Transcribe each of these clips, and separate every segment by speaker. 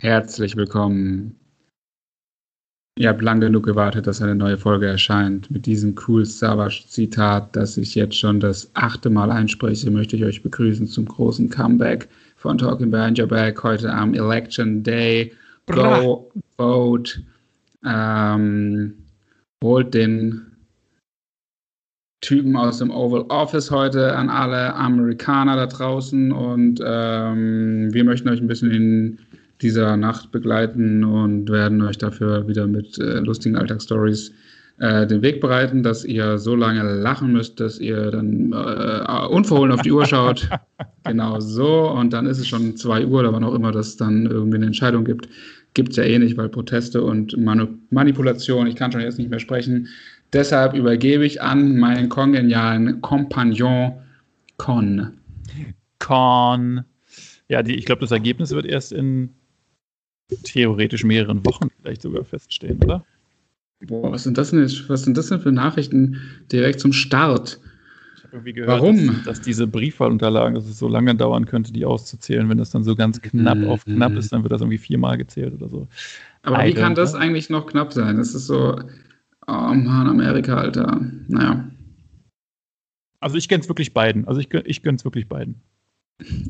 Speaker 1: Herzlich willkommen. Ihr habt lang genug gewartet, dass eine neue Folge erscheint. Mit diesem cool Savage-Zitat, das ich jetzt schon das achte Mal einspreche, möchte ich euch begrüßen zum großen Comeback von Talking Behind Your Back heute am Election Day. Go vote. Ähm, holt den Typen aus dem Oval Office heute an alle Amerikaner da draußen und ähm, wir möchten euch ein bisschen in dieser Nacht begleiten und werden euch dafür wieder mit äh, lustigen Alltagsstories äh, den Weg bereiten, dass ihr so lange lachen müsst, dass ihr dann äh, unverhohlen auf die Uhr schaut. genau so. Und dann ist es schon 2 Uhr oder wann auch immer das dann irgendwie eine Entscheidung gibt. Gibt es ja eh nicht, weil Proteste und Manu Manipulation, ich kann schon jetzt nicht mehr sprechen. Deshalb übergebe ich an meinen kongenialen Kompagnon Con.
Speaker 2: Con. Ja, die, ich glaube, das Ergebnis wird erst in theoretisch mehreren Wochen vielleicht sogar feststehen, oder?
Speaker 1: Boah, was sind das denn, was sind das denn für Nachrichten direkt zum Start?
Speaker 2: Ich habe irgendwie gehört, Warum? Dass, dass, diese Briefwahlunterlagen, dass es so lange dauern könnte, die auszuzählen. Wenn das dann so ganz knapp mhm. auf knapp ist, dann wird das irgendwie viermal gezählt oder so.
Speaker 1: Aber I wie kann das eigentlich noch knapp sein? Das ist so, oh Mann, Amerika, Alter. Naja.
Speaker 2: Also ich gönn's wirklich beiden. Also ich, ich gönn's wirklich beiden.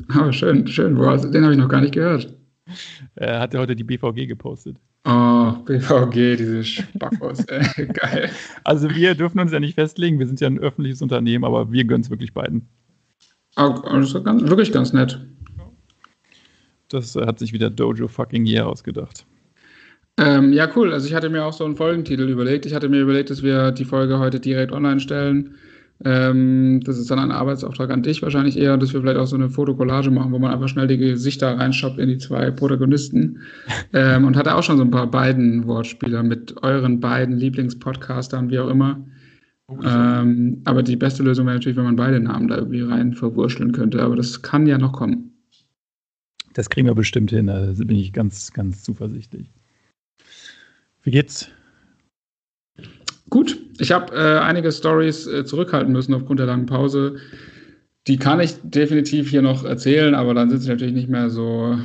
Speaker 1: Aber schön, schön. Boah, den habe ich noch gar nicht gehört.
Speaker 2: Er hat ja heute die BVG gepostet.
Speaker 1: Oh, BVG, diese Spackos, ey, geil.
Speaker 2: Also wir dürfen uns ja nicht festlegen, wir sind ja ein öffentliches Unternehmen, aber wir gönnen es wirklich beiden.
Speaker 1: Oh, das ist ganz, wirklich ganz nett.
Speaker 2: Das hat sich wieder Dojo fucking Year ausgedacht.
Speaker 1: Ähm, ja, cool. Also ich hatte mir auch so einen Folgentitel überlegt. Ich hatte mir überlegt, dass wir die Folge heute direkt online stellen. Ähm, das ist dann ein Arbeitsauftrag an dich wahrscheinlich eher, dass wir vielleicht auch so eine Fotokollage machen, wo man einfach schnell die Gesichter reinschoppt in die zwei Protagonisten. ähm, und hatte auch schon so ein paar beiden Wortspieler mit euren beiden Lieblingspodcastern, wie auch immer. Oh, ähm, aber die beste Lösung wäre natürlich, wenn man beide Namen da irgendwie rein verwurschteln könnte. Aber das kann ja noch kommen.
Speaker 2: Das kriegen wir bestimmt hin. Da bin ich ganz, ganz zuversichtlich. Wie geht's?
Speaker 1: Gut, ich habe äh, einige Stories äh, zurückhalten müssen aufgrund der langen Pause. Die kann ich definitiv hier noch erzählen, aber dann sind sie natürlich nicht mehr so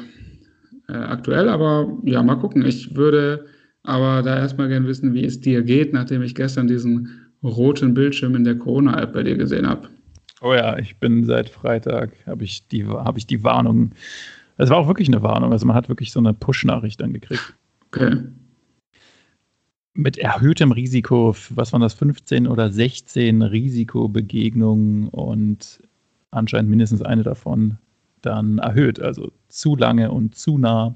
Speaker 1: äh, aktuell. Aber ja, mal gucken. Ich würde aber da erstmal gerne wissen, wie es dir geht, nachdem ich gestern diesen roten Bildschirm in der Corona-App bei dir gesehen habe.
Speaker 2: Oh ja, ich bin seit Freitag, habe ich, die, hab ich die Warnung. Es war auch wirklich eine Warnung. Also man hat wirklich so eine Push-Nachricht dann gekriegt.
Speaker 1: Okay
Speaker 2: mit erhöhtem Risiko, was waren das, 15 oder 16 Risikobegegnungen und anscheinend mindestens eine davon dann erhöht, also zu lange und zu nah.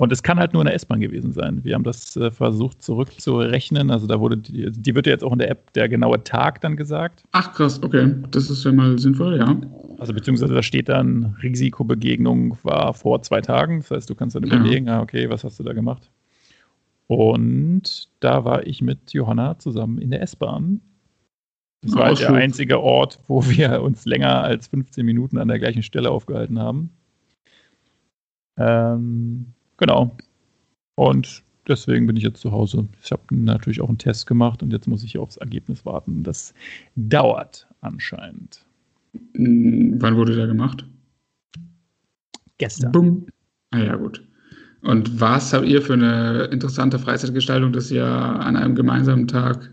Speaker 2: Und es kann halt nur eine S-Bahn gewesen sein. Wir haben das äh, versucht zurückzurechnen. Also da wurde die, die wird ja jetzt auch in der App der genaue Tag dann gesagt.
Speaker 1: Ach krass, okay. Das ist ja mal sinnvoll, ja.
Speaker 2: Also beziehungsweise da steht dann, Risikobegegnung war vor zwei Tagen. Das heißt, du kannst dann überlegen, ja. ah, okay, was hast du da gemacht? Und da war ich mit Johanna zusammen in der S-Bahn. Das war halt der einzige Ort, wo wir uns länger als 15 Minuten an der gleichen Stelle aufgehalten haben. Ähm, genau. Und deswegen bin ich jetzt zu Hause. Ich habe natürlich auch einen Test gemacht und jetzt muss ich aufs Ergebnis warten. Das dauert anscheinend.
Speaker 1: Hm, wann wurde der gemacht?
Speaker 2: Gestern.
Speaker 1: Bumm. Ah ja, gut. Und was habt ihr für eine interessante Freizeitgestaltung, dass ihr an einem gemeinsamen Tag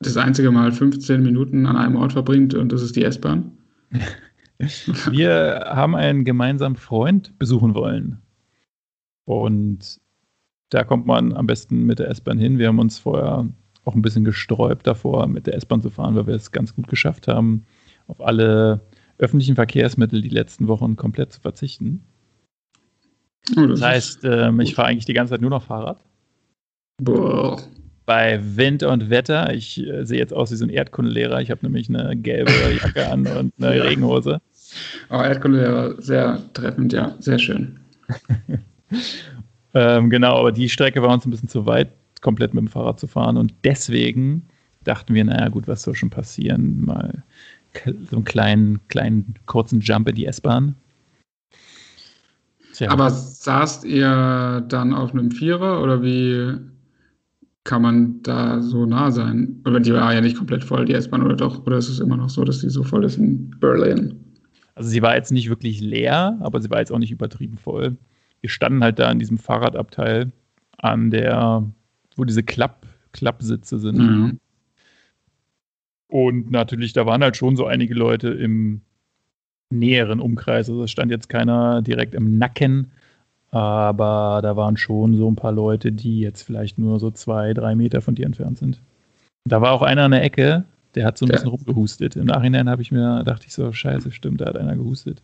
Speaker 1: das einzige Mal 15 Minuten an einem Ort verbringt und das ist die S-Bahn?
Speaker 2: Wir haben einen gemeinsamen Freund besuchen wollen. Und da kommt man am besten mit der S-Bahn hin. Wir haben uns vorher auch ein bisschen gesträubt davor, mit der S-Bahn zu fahren, weil wir es ganz gut geschafft haben, auf alle öffentlichen Verkehrsmittel die letzten Wochen komplett zu verzichten. Oh, das, das, heißt, ähm, ich fahre eigentlich die ganze Zeit nur noch Fahrrad.
Speaker 1: Boah.
Speaker 2: Bei Wind und Wetter, ich äh, sehe jetzt aus wie so ein Erdkundelehrer. Ich habe nämlich eine gelbe Jacke an und eine ja. Regenhose.
Speaker 1: Oh, Erdkundelehrer, sehr treffend, ja, sehr schön.
Speaker 2: ähm, genau, aber die Strecke war uns ein bisschen zu weit, komplett mit dem Fahrrad zu fahren. Und deswegen dachten wir, naja, gut, was soll schon passieren? Mal so einen kleinen, kleinen, kurzen Jump in die S-Bahn.
Speaker 1: Tja. Aber saßt ihr dann auf einem Vierer oder wie kann man da so nah sein? Oder die war ja nicht komplett voll, die S-Bahn, oder doch? Oder ist es immer noch so, dass die so voll ist in Berlin?
Speaker 2: Also sie war jetzt nicht wirklich leer, aber sie war jetzt auch nicht übertrieben voll. Wir standen halt da in diesem Fahrradabteil an der, wo diese Klapp, Klappsitze sind. Mhm. Und natürlich, da waren halt schon so einige Leute im näheren Umkreis. Also es stand jetzt keiner direkt im Nacken, aber da waren schon so ein paar Leute, die jetzt vielleicht nur so zwei, drei Meter von dir entfernt sind. Da war auch einer an der Ecke, der hat so ein bisschen rumgehustet. Im Nachhinein habe ich mir, dachte ich so, scheiße, stimmt, da hat einer gehustet.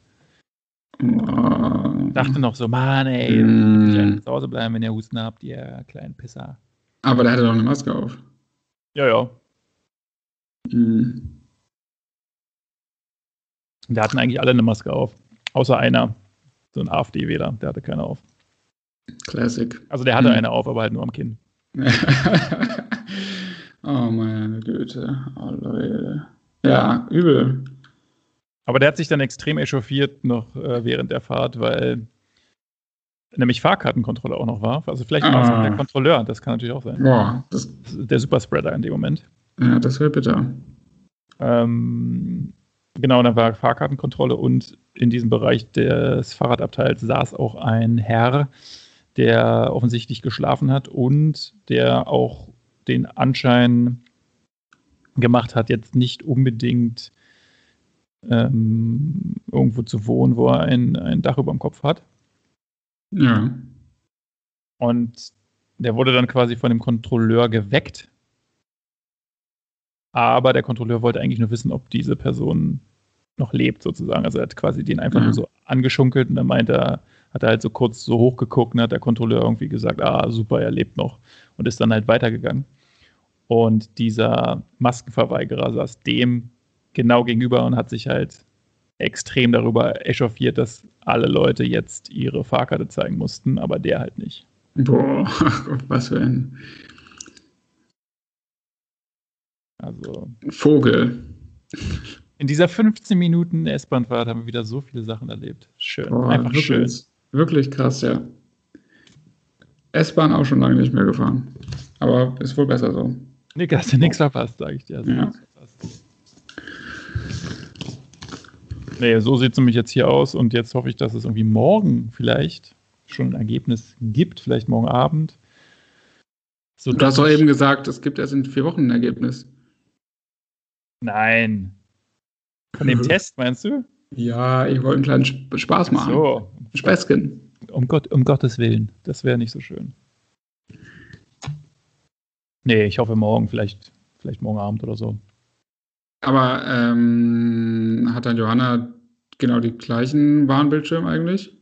Speaker 2: Oh. Dachte noch so, Mann, ey, mm. zu Hause bleiben, wenn ihr Husten habt, ihr kleinen Pisser.
Speaker 1: Aber der hatte doch eine Maske auf.
Speaker 2: Ja, ja. Mm. Da hatten eigentlich alle eine Maske auf. Außer einer. So ein AfD-Wähler, der hatte keine auf.
Speaker 1: Classic.
Speaker 2: Also der hatte hm. eine auf, aber halt nur am Kinn.
Speaker 1: oh meine Güte. Oh Leute. Ja, übel.
Speaker 2: Aber der hat sich dann extrem echauffiert noch äh, während der Fahrt, weil nämlich Fahrkartenkontrolle auch noch war. Also vielleicht war es ah. der Kontrolleur, das kann natürlich auch sein.
Speaker 1: Boah,
Speaker 2: das der Superspreader in dem Moment.
Speaker 1: Ja, das wäre bitter.
Speaker 2: Ähm, Genau, da war Fahrkartenkontrolle und in diesem Bereich des Fahrradabteils saß auch ein Herr, der offensichtlich geschlafen hat und der auch den Anschein gemacht hat, jetzt nicht unbedingt ähm, irgendwo zu wohnen, wo er ein, ein Dach über dem Kopf hat.
Speaker 1: Ja.
Speaker 2: Und der wurde dann quasi von dem Kontrolleur geweckt aber der Kontrolleur wollte eigentlich nur wissen, ob diese Person noch lebt, sozusagen. Also er hat quasi den einfach mhm. nur so angeschunkelt und dann meint er, hat er halt so kurz so hochgeguckt und hat der Kontrolleur irgendwie gesagt, ah, super, er lebt noch und ist dann halt weitergegangen. Und dieser Maskenverweigerer saß dem genau gegenüber und hat sich halt extrem darüber echauffiert, dass alle Leute jetzt ihre Fahrkarte zeigen mussten, aber der halt nicht.
Speaker 1: Boah, was für ein
Speaker 2: also.
Speaker 1: Vogel.
Speaker 2: In dieser 15 Minuten S-Bahn-Fahrt haben wir wieder so viele Sachen erlebt. Schön.
Speaker 1: Oh, Einfach wirklich, schön. Wirklich krass, ja. S-Bahn auch schon lange nicht mehr gefahren. Aber ist wohl besser so.
Speaker 2: Nick, hast du nichts verpasst, sage ich dir. Also
Speaker 1: ja.
Speaker 2: Nee, so sieht es nämlich jetzt hier aus und jetzt hoffe ich, dass es irgendwie morgen vielleicht schon ein Ergebnis gibt, vielleicht morgen Abend.
Speaker 1: So du hast doch eben gesagt, es gibt erst in vier Wochen ein Ergebnis.
Speaker 2: Nein. Von dem Test, meinst du?
Speaker 1: Ja, ich wollte einen kleinen Spaß machen.
Speaker 2: So.
Speaker 1: Späßchen.
Speaker 2: Um, Gott, um Gottes Willen. Das wäre nicht so schön. Nee, ich hoffe morgen, vielleicht, vielleicht morgen Abend oder so.
Speaker 1: Aber ähm, hat dann Johanna genau die gleichen Warnbildschirme eigentlich?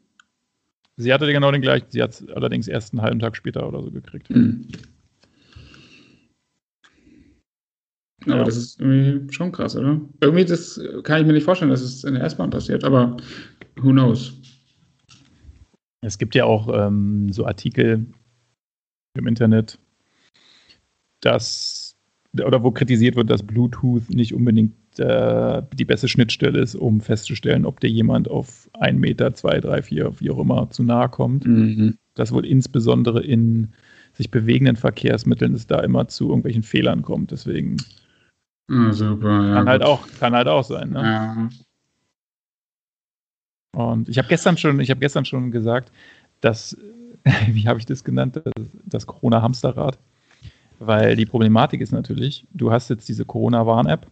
Speaker 2: Sie hatte genau den gleichen, sie hat es allerdings erst einen halben Tag später oder so gekriegt. Mhm.
Speaker 1: Aber ja. das ist irgendwie schon krass, oder? Irgendwie das kann ich mir nicht vorstellen, dass es in der S-Bahn passiert, aber who knows?
Speaker 2: Es gibt ja auch ähm, so Artikel im Internet, dass oder wo kritisiert wird, dass Bluetooth nicht unbedingt äh, die beste Schnittstelle ist, um festzustellen, ob dir jemand auf 1 Meter, 2, 3, 4, wie auch immer zu nahe kommt. Mhm. Das wohl insbesondere in sich bewegenden Verkehrsmitteln es da immer zu irgendwelchen Fehlern kommt. Deswegen
Speaker 1: Ah, super,
Speaker 2: ja. Kann halt auch, kann halt auch sein, ne? Ja. Und ich habe gestern schon, ich habe gestern schon gesagt, dass, wie habe ich das genannt, das, das Corona-Hamsterrad. Weil die Problematik ist natürlich, du hast jetzt diese Corona-Warn-App.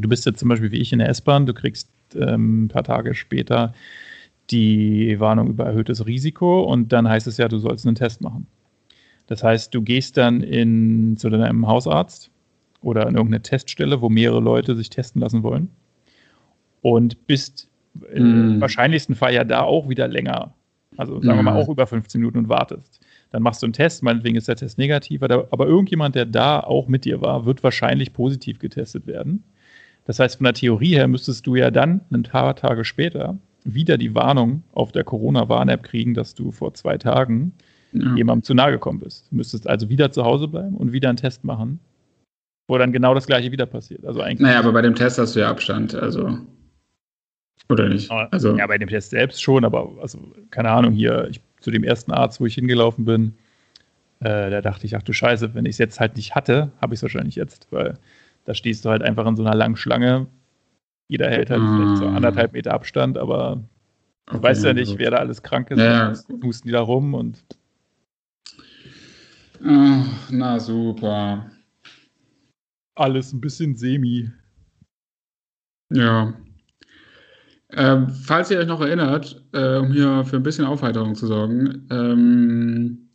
Speaker 2: Du bist jetzt zum Beispiel wie ich in der S-Bahn, du kriegst ähm, ein paar Tage später die Warnung über erhöhtes Risiko und dann heißt es ja, du sollst einen Test machen. Das heißt, du gehst dann in, zu deinem Hausarzt oder an irgendeine Teststelle, wo mehrere Leute sich testen lassen wollen. Und bist mm. im hm. wahrscheinlichsten Fall ja da auch wieder länger. Also sagen mm. wir mal hm. auch über 15 Minuten und wartest. Dann machst du einen Test, meinetwegen ist der Test negativ, aber irgendjemand, der da auch mit dir war, wird wahrscheinlich positiv getestet werden. Das heißt, von der Theorie her müsstest du ja dann ein paar Tage später wieder die Warnung auf der Corona-Warn-App kriegen, dass du vor zwei Tagen ja. jemandem zu nahe gekommen bist. Du müsstest also wieder zu Hause bleiben und wieder einen Test machen wo dann genau das gleiche wieder passiert. Also eigentlich
Speaker 1: naja, aber bei dem Test hast du ja Abstand, also. Oder nicht?
Speaker 2: Also, ja, bei dem Test selbst schon, aber also, keine Ahnung, hier, ich, zu dem ersten Arzt, wo ich hingelaufen bin, äh, da dachte ich, ach du Scheiße, wenn ich es jetzt halt nicht hatte, habe ich es wahrscheinlich jetzt, weil da stehst du halt einfach in so einer langen Schlange Jeder hält halt vielleicht so anderthalb Meter Abstand, aber du
Speaker 1: Okay,
Speaker 2: weißt ja nicht,
Speaker 1: gut.
Speaker 2: wer da alles krank ist.
Speaker 1: Ja,
Speaker 2: husten die da rum und
Speaker 1: Ah, na super.
Speaker 2: Alles ein bisschen semi.
Speaker 1: Ja. Ähm, falls ihr euch noch erinnert, äh, um hier für ein bisschen Aufheiterung zu sorgen, ähm,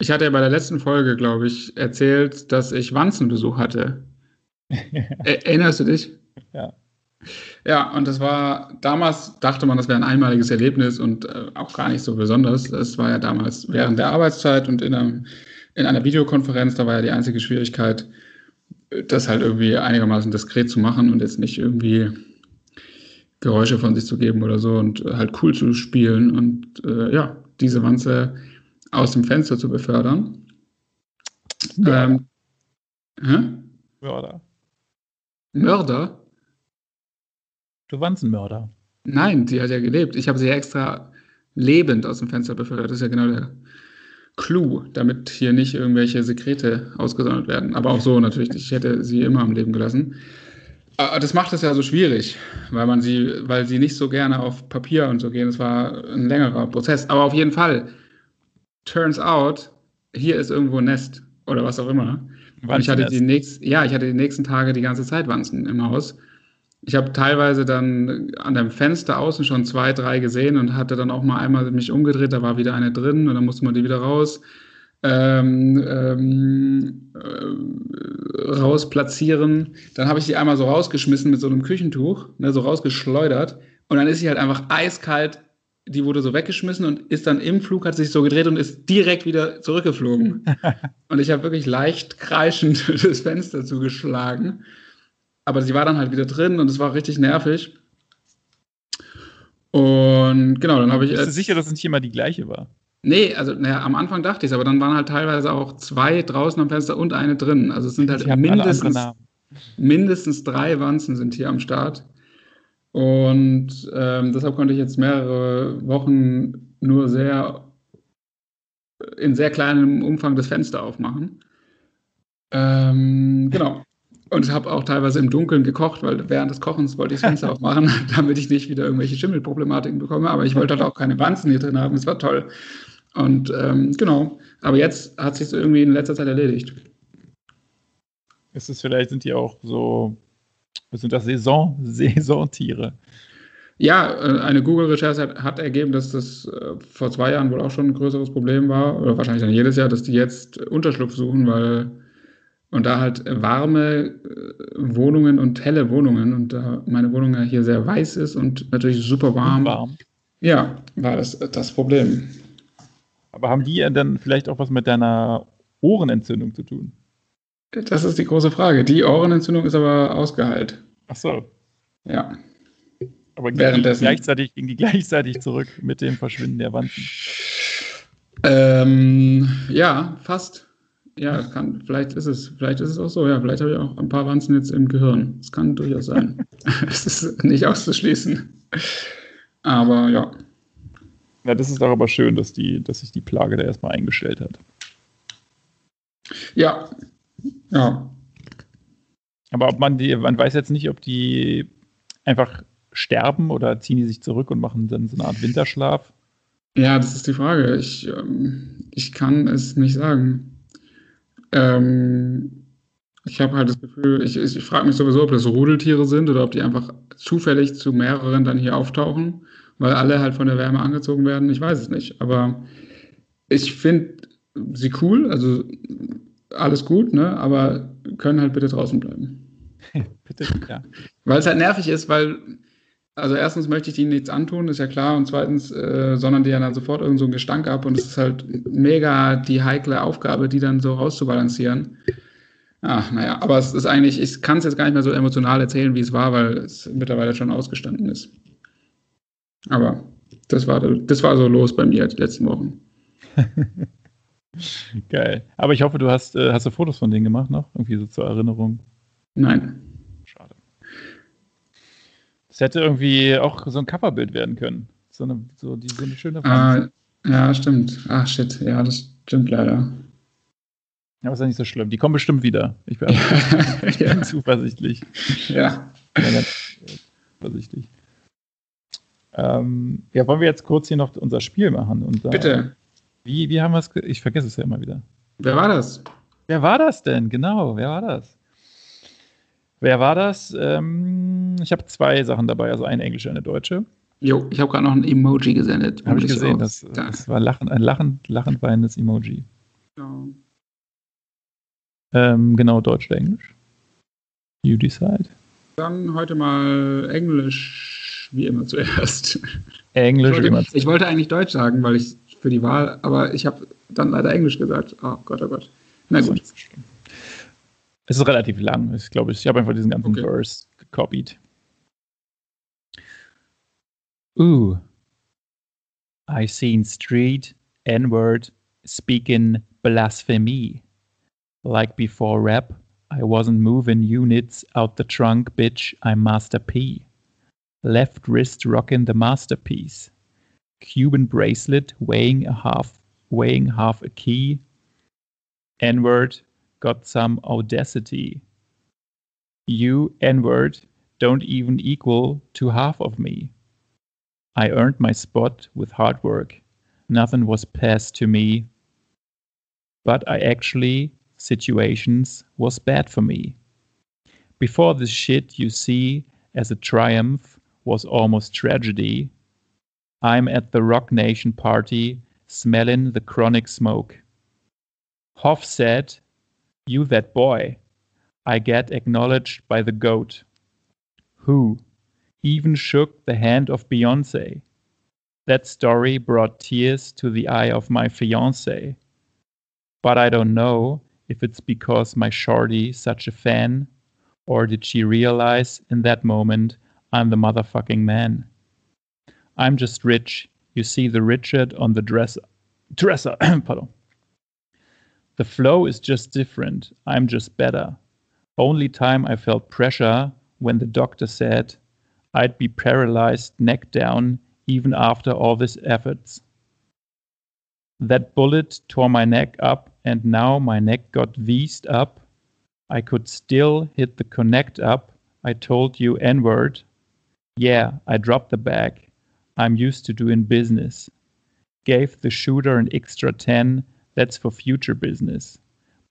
Speaker 1: ich hatte ja bei der letzten Folge, glaube ich, erzählt, dass ich Wanzenbesuch hatte. Er- Erinnerst du dich?
Speaker 2: Ja.
Speaker 1: Ja, und das war, damals dachte man, das wäre ein einmaliges Erlebnis und äh, auch gar nicht so besonders. Das war ja damals während der Arbeitszeit und in, einem, in einer Videokonferenz, da war ja die einzige Schwierigkeit, das halt irgendwie einigermaßen diskret zu machen und jetzt nicht irgendwie Geräusche von sich zu geben oder so und äh, halt cool zu spielen und äh, ja, diese Wanze aus dem Fenster zu befördern.
Speaker 2: Ja.
Speaker 1: Ähm, hä?
Speaker 2: Mörder.
Speaker 1: Mörder?
Speaker 2: Du Wanzenmörder.
Speaker 1: Nein, die hat ja gelebt. Ich habe sie ja extra lebend aus dem Fenster befördert. Das ist ja genau der Clou, damit hier nicht irgendwelche Sekrete ausgesondert werden. Aber auch so natürlich. Ich hätte sie immer am Leben gelassen. Aber das macht es ja so schwierig, weil man sie, weil sie nicht so gerne auf Papier und so gehen. Es war ein längerer Prozess. Aber auf jeden Fall, turns out, hier ist irgendwo ein Nest oder was auch immer. Und ich hatte die nächsten, ja, ich hatte die nächsten Tage die ganze Zeit Wanzen im Haus. Ich habe teilweise dann an dem Fenster außen schon zwei, drei gesehen und hatte dann auch mal einmal mich umgedreht, da war wieder eine drin und dann musste man die wieder raus, ähm, ähm, äh, raus platzieren. Dann habe ich die einmal so rausgeschmissen mit so einem Küchentuch, ne, so rausgeschleudert und dann ist sie halt einfach eiskalt. Die wurde so weggeschmissen und ist dann im Flug, hat sich so gedreht und ist direkt wieder zurückgeflogen. und ich habe wirklich leicht kreischend das Fenster zugeschlagen. Aber sie war dann halt wieder drin und es war richtig nervig. Und genau, dann habe ich.
Speaker 2: Bist du
Speaker 1: jetzt-
Speaker 2: sicher, dass es nicht immer die gleiche war?
Speaker 1: Nee, also naja, am Anfang dachte ich es, aber dann waren halt teilweise auch zwei draußen am Fenster und eine drin. Also es sind halt mindestens, mindestens drei Wanzen sind hier am Start. Und ähm, deshalb konnte ich jetzt mehrere Wochen nur sehr in sehr kleinem Umfang das Fenster aufmachen. Ähm, genau. Und ich habe auch teilweise im Dunkeln gekocht, weil während des Kochens wollte ich das Fenster aufmachen, damit ich nicht wieder irgendwelche Schimmelproblematiken bekomme. Aber ich wollte halt auch keine Wanzen hier drin haben. Es war toll. Und ähm, genau. Aber jetzt hat sich irgendwie in letzter Zeit erledigt.
Speaker 2: Ist es vielleicht, sind die auch so, was sind das Saison, Saisontiere?
Speaker 1: Ja, äh, eine Google-Recherche hat, hat ergeben, dass das äh, vor zwei Jahren wohl auch schon ein größeres Problem war, oder wahrscheinlich dann jedes Jahr, dass die jetzt Unterschlupf suchen, weil und da halt warme äh, Wohnungen und helle Wohnungen und da meine Wohnung ja hier sehr weiß ist und natürlich super warm,
Speaker 2: Warm.
Speaker 1: ja, war das das Problem.
Speaker 2: Aber haben die ja dann vielleicht auch was mit deiner Ohrenentzündung zu tun?
Speaker 1: Das ist die große Frage. Die Ohrenentzündung ist aber ausgeheilt.
Speaker 2: Ach so.
Speaker 1: Ja.
Speaker 2: Aber ging die,
Speaker 1: Währenddessen-
Speaker 2: gleichzeitig, ging die gleichzeitig zurück mit dem Verschwinden der Wanzen.
Speaker 1: Ähm, ja, fast. Ja, es kann, vielleicht ist es, vielleicht ist es auch so, ja, vielleicht habe ich auch ein paar Wanzen jetzt im Gehirn. Das kann durchaus sein. Es ist nicht auszuschließen. Aber ja.
Speaker 2: Ja, das ist doch aber schön, dass, die, dass sich die Plage da erstmal eingestellt hat.
Speaker 1: Ja. Ja.
Speaker 2: Aber ob man die, man weiß jetzt nicht, ob die einfach sterben oder ziehen die sich zurück und machen dann so eine Art Winterschlaf.
Speaker 1: Ja, das ist die Frage. Ich, ähm, ich kann es nicht sagen. Ähm, ich habe halt das Gefühl, ich, ich, ich frage mich sowieso, ob das Rudeltiere sind oder ob die einfach zufällig zu mehreren dann hier auftauchen, weil alle halt von der Wärme angezogen werden. Ich weiß es nicht. Aber ich finde sie cool, also alles gut, ne? aber können halt bitte draußen bleiben.
Speaker 2: Bitte, ja.
Speaker 1: Weil es halt nervig ist, weil, also erstens möchte ich ihnen nichts antun, ist ja klar, und zweitens äh, sondern die ja dann sofort irgend so einen Gestank ab und es ist halt mega die heikle Aufgabe, die dann so rauszubalancieren. Ach, naja, aber es ist eigentlich, ich kann es jetzt gar nicht mehr so emotional erzählen, wie es war, weil es mittlerweile schon ausgestanden ist. Aber das war, das war so los bei mir die letzten Wochen.
Speaker 2: Geil. Aber ich hoffe, du hast, äh, hast du Fotos von denen gemacht noch? Irgendwie so zur Erinnerung.
Speaker 1: Nein.
Speaker 2: Das hätte irgendwie auch so ein Coverbild werden können. So eine, so die, so eine schöne Wanze.
Speaker 1: Ah, ja, stimmt. Ach, shit. Ja, das stimmt leider.
Speaker 2: Ja, aber ist ja nicht so schlimm. Die kommen bestimmt wieder. Ich bin,
Speaker 1: ja.
Speaker 2: zuversichtlich.
Speaker 1: ja.
Speaker 2: Ja, dann- zuversichtlich. Ähm, ja, wollen wir jetzt kurz hier noch unser Spiel machen? Und,
Speaker 1: äh, Bitte.
Speaker 2: Wie, wie haben wir es? Ich vergesse es ja immer wieder.
Speaker 1: Wer war das?
Speaker 2: Wer war das denn? Genau, wer war das? Wer war das? Ähm, ich habe zwei Sachen dabei, also eine englische und eine deutsche.
Speaker 1: Jo, ich habe gerade noch ein Emoji gesendet.
Speaker 2: Habe ich gesehen, das, das, war lachend, ein lachend, lachend weinendes Emoji. Ja. Ähm, genau, Deutsch oder Englisch? You decide.
Speaker 1: Dann heute mal Englisch, wie immer zuerst.
Speaker 2: Englisch,
Speaker 1: ich wollte,
Speaker 2: immer
Speaker 1: Ich wollte eigentlich Deutsch sagen, weil ich für die Wahl, aber ich habe dann leider Englisch gesagt. Oh Gott, oh Gott. Na gut.
Speaker 2: Es ist relativ lang. Ich glaube, ich habe einfach diesen ganzen okay. Verse gekopiert. Ooh. I seen street, N-word, speaking blasphemy. Like before rap, I wasn't moving units out the trunk, bitch, I'm Master P. Left wrist rocking the masterpiece. Cuban bracelet weighing a half weighing half a key. N-word got some audacity. You, N-word, don't even equal to half of me. I earned my spot with hard work. Nothing was passed to me. But I actually, situations was bad for me. Before this shit you see as a triumph was almost tragedy, I'm at the Rock Nation party smelling the chronic smoke. Hoff said, You that boy. I get acknowledged by the goat. Who even shook the hand of Beyonce. That story brought tears to the eye of my fiance. But I don't know if it's because my shorty such a fan, or did she realize in that moment I'm the motherfucking man? I'm just rich. You see the Richard on the dresser. Dresser, pardon. The flow is just different. I'm just better. Only time I felt pressure when the doctor said I'd be paralyzed neck down even after all these efforts. That bullet tore my neck up, and now my neck got V'd up. I could still hit the connect up. I told you N word. Yeah, I dropped the bag. I'm used to doing business. Gave the shooter an extra 10. That's for future business.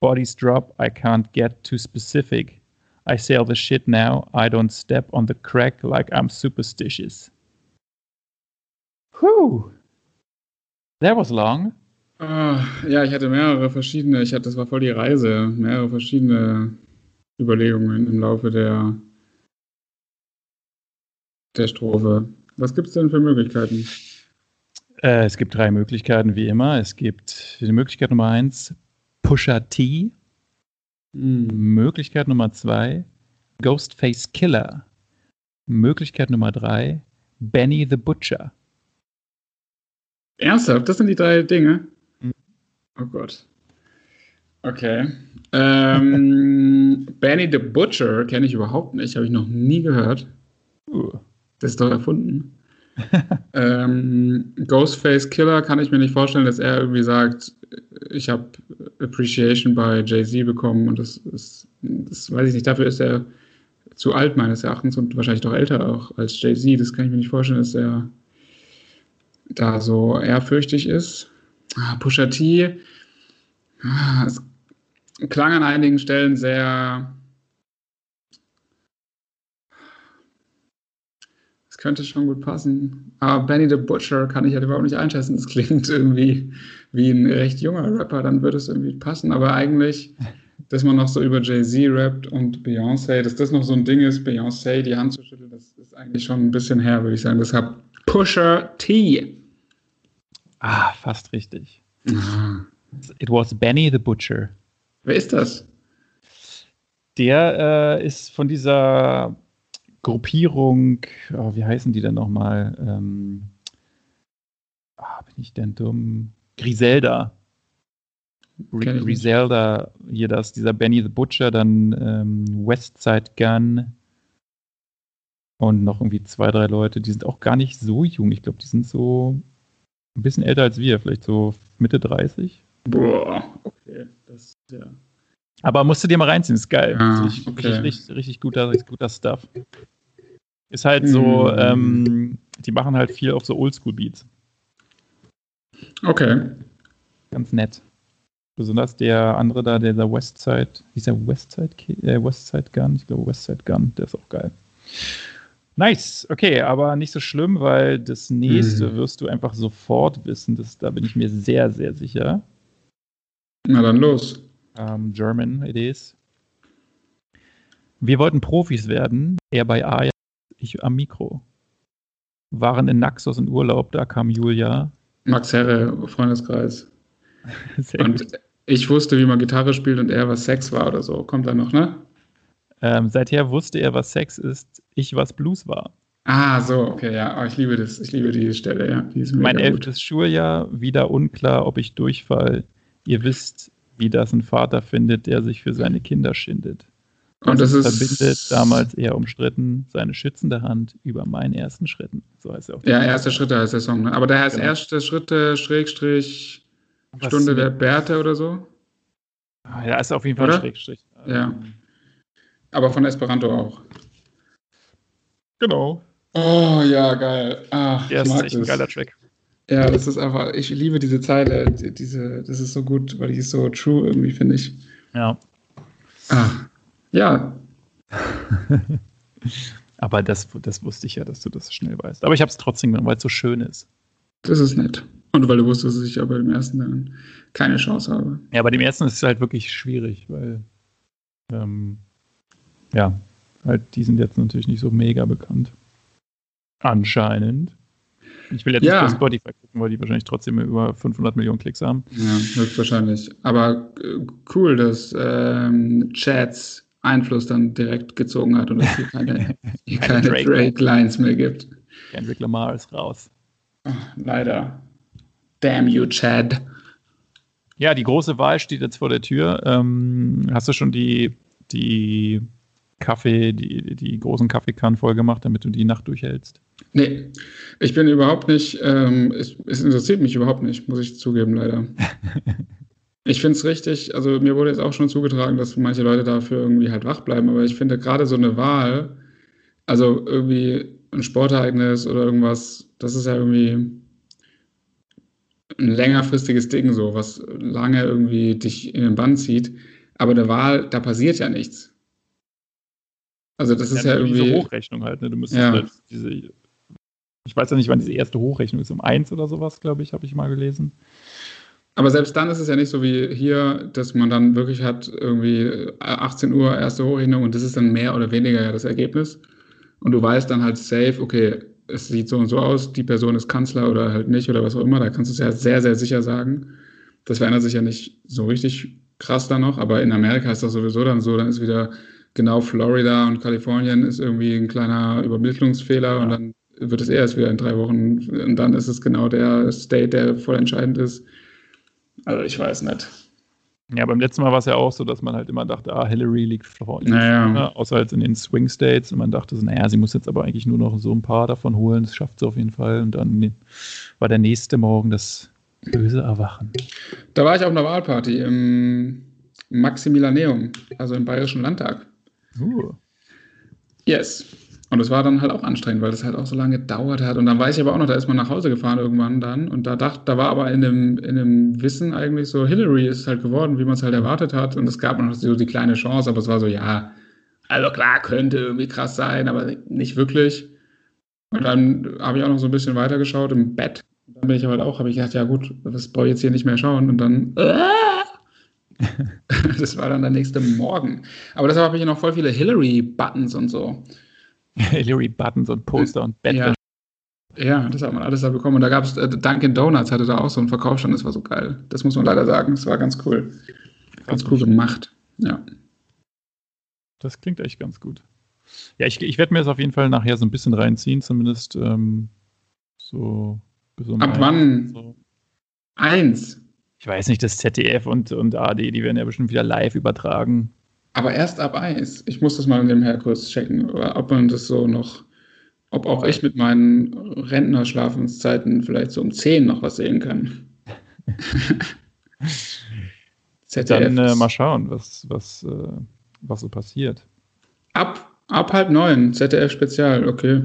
Speaker 2: Bodies drop. I can't get too specific. I say all the shit now. I don't step on the crack like I'm superstitious. Whew. That was long.
Speaker 1: Uh, ja, ich hatte mehrere verschiedene, ich hatte, das war voll die Reise, mehrere verschiedene Überlegungen im Laufe der, der Strophe. Was gibt es denn für Möglichkeiten?
Speaker 2: Äh, es gibt drei Möglichkeiten, wie immer. Es gibt die Möglichkeit Nummer eins, Pusher T. Mhm. Möglichkeit Nummer zwei, Ghostface Killer. Möglichkeit Nummer drei, Benny the Butcher.
Speaker 1: Ernsthaft? Das sind die drei Dinge? Mhm. Oh Gott. Okay. Ähm, Benny the Butcher kenne ich überhaupt nicht, habe ich noch nie gehört. Uh. Das ist doch erfunden. Ähm, Ghostface Killer kann ich mir nicht vorstellen, dass er irgendwie sagt, ich habe Appreciation bei Jay-Z bekommen und das ist, das weiß ich nicht, dafür ist er zu alt meines Erachtens und wahrscheinlich doch älter auch als Jay-Z. Das kann ich mir nicht vorstellen, dass er da so ehrfürchtig ist. Ah, Pusha T, ah, es klang an einigen Stellen sehr könnte schon gut passen. Aber Benny the Butcher kann ich halt überhaupt nicht einschätzen. Das klingt irgendwie wie ein recht junger Rapper, dann würde es irgendwie passen. Aber eigentlich, dass man noch so über Jay-Z rappt und Beyoncé, dass das noch so ein Ding ist, Beyoncé die Hand zu schütteln, das ist eigentlich schon ein bisschen her, würde ich sagen. Deshalb Pusher T.
Speaker 2: Ah, fast richtig. Ah. It was Benny the Butcher.
Speaker 1: Wer ist das?
Speaker 2: Der äh, ist von dieser Gruppierung, oh, wie heißen die denn nochmal? Ähm, ah, bin ich denn dumm? Griselda. Griselda, hier das, dieser Benny the Butcher, dann ähm, Westside Gun und noch irgendwie zwei, drei Leute, die sind auch gar nicht so jung. Ich glaube, die sind so ein bisschen älter als wir, vielleicht so Mitte 30.
Speaker 1: Boah, okay, das ist ja.
Speaker 2: Aber musst du dir mal reinziehen, ist geil. Richtig, okay. richtig, richtig, richtig guter, guter Stuff. Ist halt so,
Speaker 1: Mhm.
Speaker 2: ähm, die machen halt viel auf so Oldschool-Beats.
Speaker 1: Okay.
Speaker 2: Ganz nett. Besonders der andere da, der, der Westside, wie ist der Westside, äh, Westside Gun? Ich glaube Westside Gun, der ist auch geil. Nice, okay, aber nicht so schlimm, weil das nächste
Speaker 1: Mhm.
Speaker 2: wirst du einfach sofort wissen. Das, da bin ich mir sehr, sehr sicher.
Speaker 1: Na dann los.
Speaker 2: Ähm, German it is. Wir wollten Profis werden, er bei Ajax, ich am Mikro. Waren in Naxos in Urlaub, da kam Julia.
Speaker 1: Max Herre, Freundeskreis.
Speaker 2: Sehr
Speaker 1: Und
Speaker 2: gut.
Speaker 1: ich wusste, wie man Gitarre spielt und er, was Sex war oder so. Kommt da noch, ne?
Speaker 2: Ähm, seither wusste er, was Sex ist, ich, was Blues war.
Speaker 1: Ah, so, okay, ja. Oh, ich liebe das. Ich liebe die Stelle, ja. Die
Speaker 2: Mein
Speaker 1: gut.
Speaker 2: elftes Schuljahr, wieder unklar, ob ich durchfall. Ihr wisst, wie das ein Vater findet, der sich für seine Kinder schindet.
Speaker 1: Und das
Speaker 2: uns
Speaker 1: ist.
Speaker 2: verbindet, damals eher umstritten, seine schützende Hand über meinen ersten Schritten. So heißt er auch.
Speaker 1: Ja, erste Schritte heißt der Song, ne? Aber der heißt
Speaker 2: Genau.
Speaker 1: erste Schritte, Schrägstrich, Stunde
Speaker 2: mit-
Speaker 1: der Bärte oder so.
Speaker 2: Ah, Ja, ist auf jeden Fall
Speaker 1: Oder?
Speaker 2: ein Schrägstrich.
Speaker 1: Ja. Aber von Esperanto auch.
Speaker 2: Genau.
Speaker 1: Oh, ja, geil. Ach,
Speaker 2: Der
Speaker 1: ich
Speaker 2: ist
Speaker 1: mag
Speaker 2: echt ein
Speaker 1: das.
Speaker 2: geiler Track.
Speaker 1: Ja, das ist einfach, ich liebe diese Zeile, die- diese, das ist so gut, weil die ist so true irgendwie, finde ich.
Speaker 2: Ja.
Speaker 1: Ah, ja,
Speaker 2: Aber das, das wusste ich ja, dass du das schnell weißt. Aber ich habe es trotzdem genommen, weil es so schön ist.
Speaker 1: das ist nett. Und weil du wusstest, dass ich aber im ersten dann keine Chance habe.
Speaker 2: Ja, bei dem ersten ist es halt wirklich schwierig, weil ähm, ja, halt die sind jetzt natürlich nicht so mega bekannt. Anscheinend. Ich will jetzt
Speaker 1: Ja.
Speaker 2: nicht bei Spotify gucken, weil die wahrscheinlich trotzdem über 500 Millionen Klicks haben.
Speaker 1: Ja, höchstwahrscheinlich. Aber äh, cool, dass ähm, Chats Einfluss dann direkt gezogen hat und es hier keine, hier
Speaker 2: Keine
Speaker 1: keine
Speaker 2: Drake.
Speaker 1: Drake-Lines mehr gibt.
Speaker 2: Kendrick Lamar ist raus.
Speaker 1: Ach, leider. Damn you, Chad.
Speaker 2: Ja, die große Wahl steht jetzt vor der Tür. Ähm, hast du schon die, die Kaffee, die, die großen Kaffeekannen voll gemacht, damit du die Nacht durchhältst?
Speaker 1: Nee, ich bin überhaupt nicht, ähm, es, es interessiert mich überhaupt nicht, muss ich zugeben, leider. Ich finde es richtig, also mir wurde jetzt auch schon zugetragen, dass manche Leute dafür irgendwie halt wach bleiben, aber ich finde gerade so eine Wahl, also irgendwie ein Sportereignis oder irgendwas, das ist ja irgendwie ein längerfristiges Ding so, was lange irgendwie dich in den Bann zieht. Aber eine Wahl, da passiert ja nichts. Also das ist ja, irgendwie.
Speaker 2: diese Hochrechnung halt. Ne? Du müsstest
Speaker 1: Ja.
Speaker 2: halt diese. Ich weiß ja nicht, wann diese erste Hochrechnung ist. Um eins oder sowas, glaube ich, habe ich mal gelesen.
Speaker 1: Aber selbst dann ist es ja nicht so wie hier, dass man dann wirklich hat, irgendwie äh, 18 Uhr erste Hochrechnung und das ist dann mehr oder weniger ja das Ergebnis. Und du weißt dann halt safe, okay, es sieht so und so aus, die Person ist Kanzler oder halt nicht oder was auch immer. Da kannst du es ja sehr, sehr sicher sagen. Das verändert sich ja nicht so richtig krass dann noch, aber in Amerika ist das sowieso dann so, dann ist wieder genau Florida und Kalifornien ist irgendwie ein kleiner Übermittlungsfehler
Speaker 2: Ja.
Speaker 1: und dann wird es erst wieder in drei Wochen und dann ist es genau der State, der voll entscheidend ist. Also ich weiß nicht.
Speaker 2: Ja, beim letzten Mal war es ja auch so, dass man halt immer dachte, ah, Hillary liegt vor.
Speaker 1: Naja.
Speaker 2: Ne? Außer halt in den Swing States. Und man dachte so, naja, sie muss jetzt aber eigentlich nur noch so ein paar davon holen. Das schafft sie auf jeden Fall. Und dann ne- war der nächste Morgen das böse Erwachen.
Speaker 1: Da war ich auf einer Wahlparty im Maximilianeum, also im Bayerischen Landtag.
Speaker 2: Uh.
Speaker 1: Yes. Und es war dann halt auch anstrengend, weil das halt auch so lange gedauert hat. Und dann weiß ich aber auch noch, da ist man nach Hause gefahren irgendwann dann. Und da dachte, da war aber in dem, in dem Wissen eigentlich so, Hillary ist halt geworden, wie man es halt erwartet hat. Und es gab noch so die kleine Chance, aber es war so, ja, also klar, könnte irgendwie krass sein, aber nicht wirklich. Und dann habe ich auch noch so ein bisschen weitergeschaut im Bett. Dann bin ich aber halt auch, habe ich gedacht, ja gut, das brauche ich jetzt hier nicht mehr schauen. Und dann, das war dann der nächste Morgen. Aber deshalb habe ich noch voll viele Hillary-Buttons und so.
Speaker 2: Hillary Buttons und Poster und Bettwäsche.
Speaker 1: Ja. ja, das hat man alles da bekommen. Und da gab es, äh, Dunkin' Donuts hatte da auch so einen Verkaufsstand, das war so geil. Das muss man leider sagen, das war ganz cool. Ganz cool gemacht. Ja.
Speaker 2: Das klingt echt ganz gut. Ja, ich, ich werde mir das auf jeden Fall nachher so ein bisschen reinziehen, zumindest ähm, so.
Speaker 1: Ab wann?
Speaker 2: So.
Speaker 1: Eins.
Speaker 2: Ich weiß nicht, das ZDF und, und AD, die werden ja bestimmt wieder live übertragen.
Speaker 1: Aber erst ab eins. Ich muss das mal in dem Herkurs checken, ob man das so noch, ob auch ich mit meinen Rentnerschlafenszeiten vielleicht so um zehn noch was sehen kann. ZDF.
Speaker 2: Dann äh, mal schauen, was, was, äh, was so passiert.
Speaker 1: ab Ab halb neun, ZDF Spezial, okay.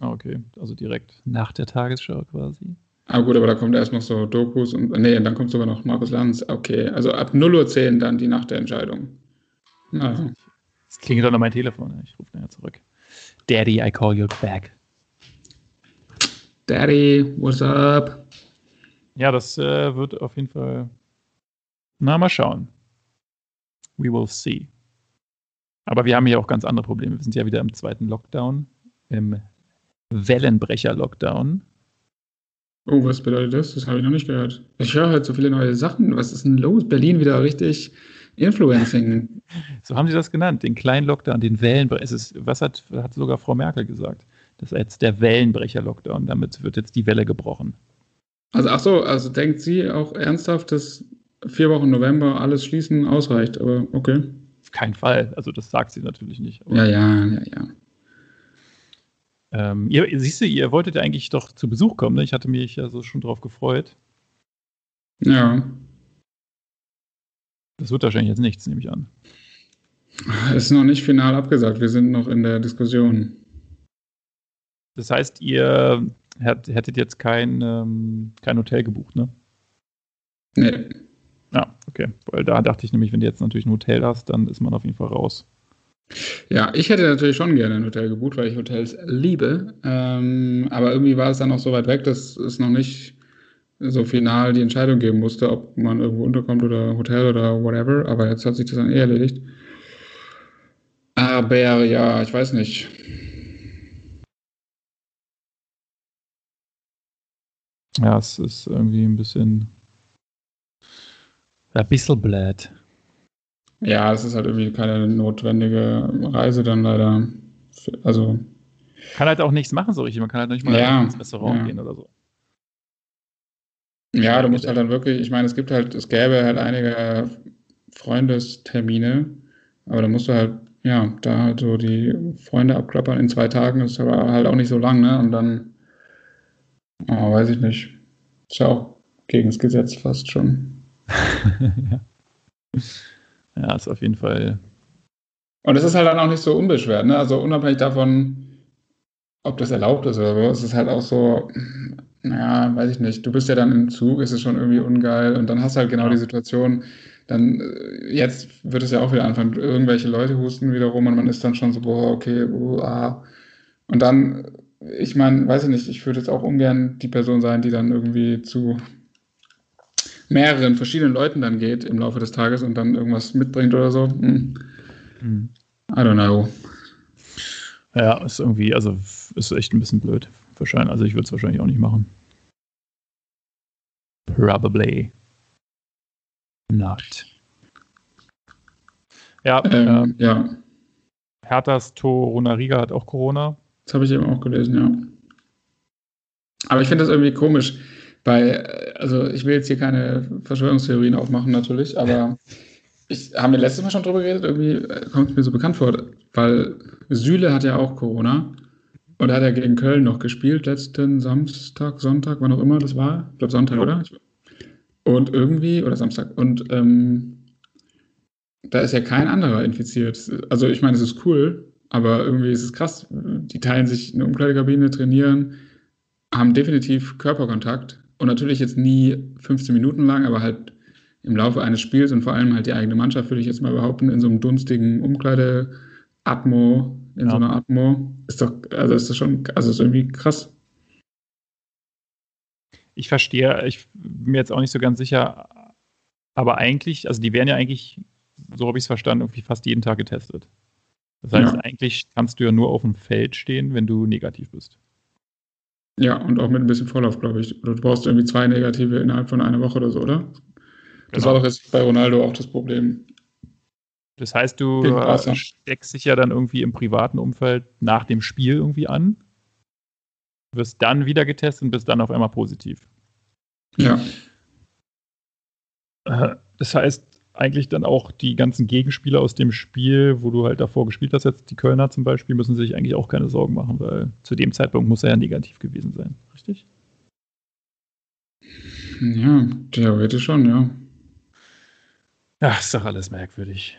Speaker 2: Ah, okay, also direkt nach der Tagesschau quasi.
Speaker 1: Ah gut, aber da kommt erst noch so Dokus und nee, dann kommt sogar noch Markus Lanz. Okay, also ab 0.10 Uhr dann die Nacht der Entscheidung.
Speaker 2: Naja. Es klingelt doch noch mein Telefon. Ich rufe nachher zurück. Daddy, I call you back.
Speaker 1: Daddy, what's up?
Speaker 2: Ja, das äh, wird auf jeden Fall. Na, mal schauen. We will see. Aber wir haben hier auch ganz andere Probleme. Wir sind ja wieder im zweiten Lockdown, im Wellenbrecher-Lockdown.
Speaker 1: Oh, was bedeutet das? Das habe ich noch nicht gehört. Ich höre halt so viele neue Sachen. Was ist denn los? Berlin wieder richtig Influencing.
Speaker 2: so haben sie das genannt, den kleinen Lockdown, den Wellenbrecher. was hat, hat sogar Frau Merkel gesagt? Das ist jetzt der Wellenbrecher-Lockdown. Damit wird jetzt die Welle gebrochen.
Speaker 1: Also, ach so, also denkt sie auch ernsthaft, dass vier Wochen November alles schließen ausreicht, aber okay.
Speaker 2: Auf keinen Fall. Also, das sagt sie natürlich nicht.
Speaker 1: Ja, ja, ja, ja.
Speaker 2: Ähm, ihr, siehst du, ihr wolltet ja eigentlich doch zu Besuch kommen, ne? Ich hatte mich ja so schon drauf gefreut.
Speaker 1: Ja.
Speaker 2: Das wird wahrscheinlich jetzt nichts, nehme ich an.
Speaker 1: Ist noch nicht final abgesagt. Wir sind noch in der Diskussion.
Speaker 2: Das heißt, ihr hättet jetzt kein, ähm, kein Hotel gebucht, ne?
Speaker 1: Nee.
Speaker 2: Ja, okay. Weil da dachte ich nämlich, wenn du jetzt natürlich ein Hotel hast, dann ist man auf jeden Fall raus.
Speaker 1: Ja, ich hätte natürlich schon gerne ein Hotel gebucht, weil ich Hotels liebe. Ähm, aber irgendwie war es dann noch so weit weg, dass es noch nicht so final die Entscheidung geben musste, ob man irgendwo unterkommt oder Hotel oder whatever. Aber jetzt hat sich das dann eh erledigt. Aber ja, ich weiß nicht.
Speaker 2: Ja, es ist irgendwie ein bisschen. Ein bisschen blöd.
Speaker 1: Ja, es ist halt irgendwie keine notwendige Reise dann leider. Also.
Speaker 2: Kann halt auch nichts machen so richtig. Man kann halt nicht mal
Speaker 1: ja,
Speaker 2: ins Restaurant
Speaker 1: ja.
Speaker 2: gehen oder so.
Speaker 1: Ja, du musst halt dann wirklich, ich meine, es gibt halt, es gäbe halt einige Freundestermine, aber da musst du halt, ja, da halt so die Freunde abklappern in zwei Tagen, das ist aber halt auch nicht so lang, ne? Und dann, oh, weiß ich nicht. Ist ja auch gegen das Gesetz fast schon.
Speaker 2: ja. ja, ist auf jeden Fall.
Speaker 1: Und es ist halt dann auch nicht so unbeschwert, ne? Also unabhängig davon, ob das erlaubt ist oder so, es ist halt auch so, naja, weiß ich nicht. Du bist ja dann im Zug, ist es schon irgendwie ungeil und dann hast du halt genau die Situation, dann äh, jetzt wird es ja auch wieder anfangen, irgendwelche Leute husten wieder rum und man ist dann schon so, boah, okay, uh, ah. Und dann, ich meine, weiß ich nicht, ich würde jetzt auch ungern die Person sein, die dann irgendwie zu mehreren verschiedenen Leuten dann geht im Laufe des Tages und dann irgendwas mitbringt oder so. Hm. Hm. I don't know.
Speaker 2: Ja, ist irgendwie, also ist echt ein bisschen blöd. Wahrscheinlich, also ich würde es wahrscheinlich auch nicht machen. Probably not. Ja,
Speaker 1: ähm, äh, ja.
Speaker 2: Herthas Torunariga hat auch Corona.
Speaker 1: Das habe ich eben auch gelesen, ja. Aber ich finde das irgendwie komisch, weil, also ich will jetzt hier keine Verschwörungstheorien aufmachen natürlich, aber ich haben wir letztes Mal schon drüber geredet, irgendwie äh, kommt es mir so bekannt vor, weil Süle hat ja auch Corona und hat er gegen Köln noch gespielt, letzten Samstag, Sonntag, wann auch immer das war. Ich glaube Sonntag, oder? Und irgendwie, oder Samstag, und ähm, da ist ja kein anderer infiziert. Also ich meine, es ist cool, aber irgendwie ist es krass. Die teilen sich eine Umkleidekabine, trainieren, haben definitiv Körperkontakt und natürlich jetzt nie 15 Minuten lang, aber halt im Laufe eines Spiels und vor allem halt die eigene Mannschaft, würde ich jetzt mal behaupten, in so einem dunstigen Umkleideatmo in ja. so einer Atmo. Ist doch, also ist das schon, also ist irgendwie krass.
Speaker 2: Ich verstehe, ich bin mir jetzt auch nicht so ganz sicher, aber eigentlich, also die werden ja eigentlich, so habe ich es verstanden, irgendwie fast jeden Tag getestet. Das heißt, ja. eigentlich kannst du ja nur auf dem Feld stehen, wenn du negativ bist.
Speaker 1: Ja, und auch mit ein bisschen Vorlauf, glaube ich. Oder du brauchst irgendwie zwei Negative innerhalb von einer Woche oder so, oder? Das genau. war doch jetzt bei Ronaldo auch das Problem.
Speaker 2: Das heißt, du steckst dich ja dann irgendwie im privaten Umfeld nach dem Spiel irgendwie an, wirst dann wieder getestet und bist dann auf einmal positiv.
Speaker 1: Ja.
Speaker 2: Äh, das heißt, eigentlich dann auch die ganzen Gegenspieler aus dem Spiel, wo du halt davor gespielt hast, jetzt die Kölner zum Beispiel, müssen sich eigentlich auch keine Sorgen machen, weil zu dem Zeitpunkt muss er ja negativ gewesen sein, richtig?
Speaker 1: Ja, theoretisch schon, ja.
Speaker 2: Ja, ist doch alles merkwürdig.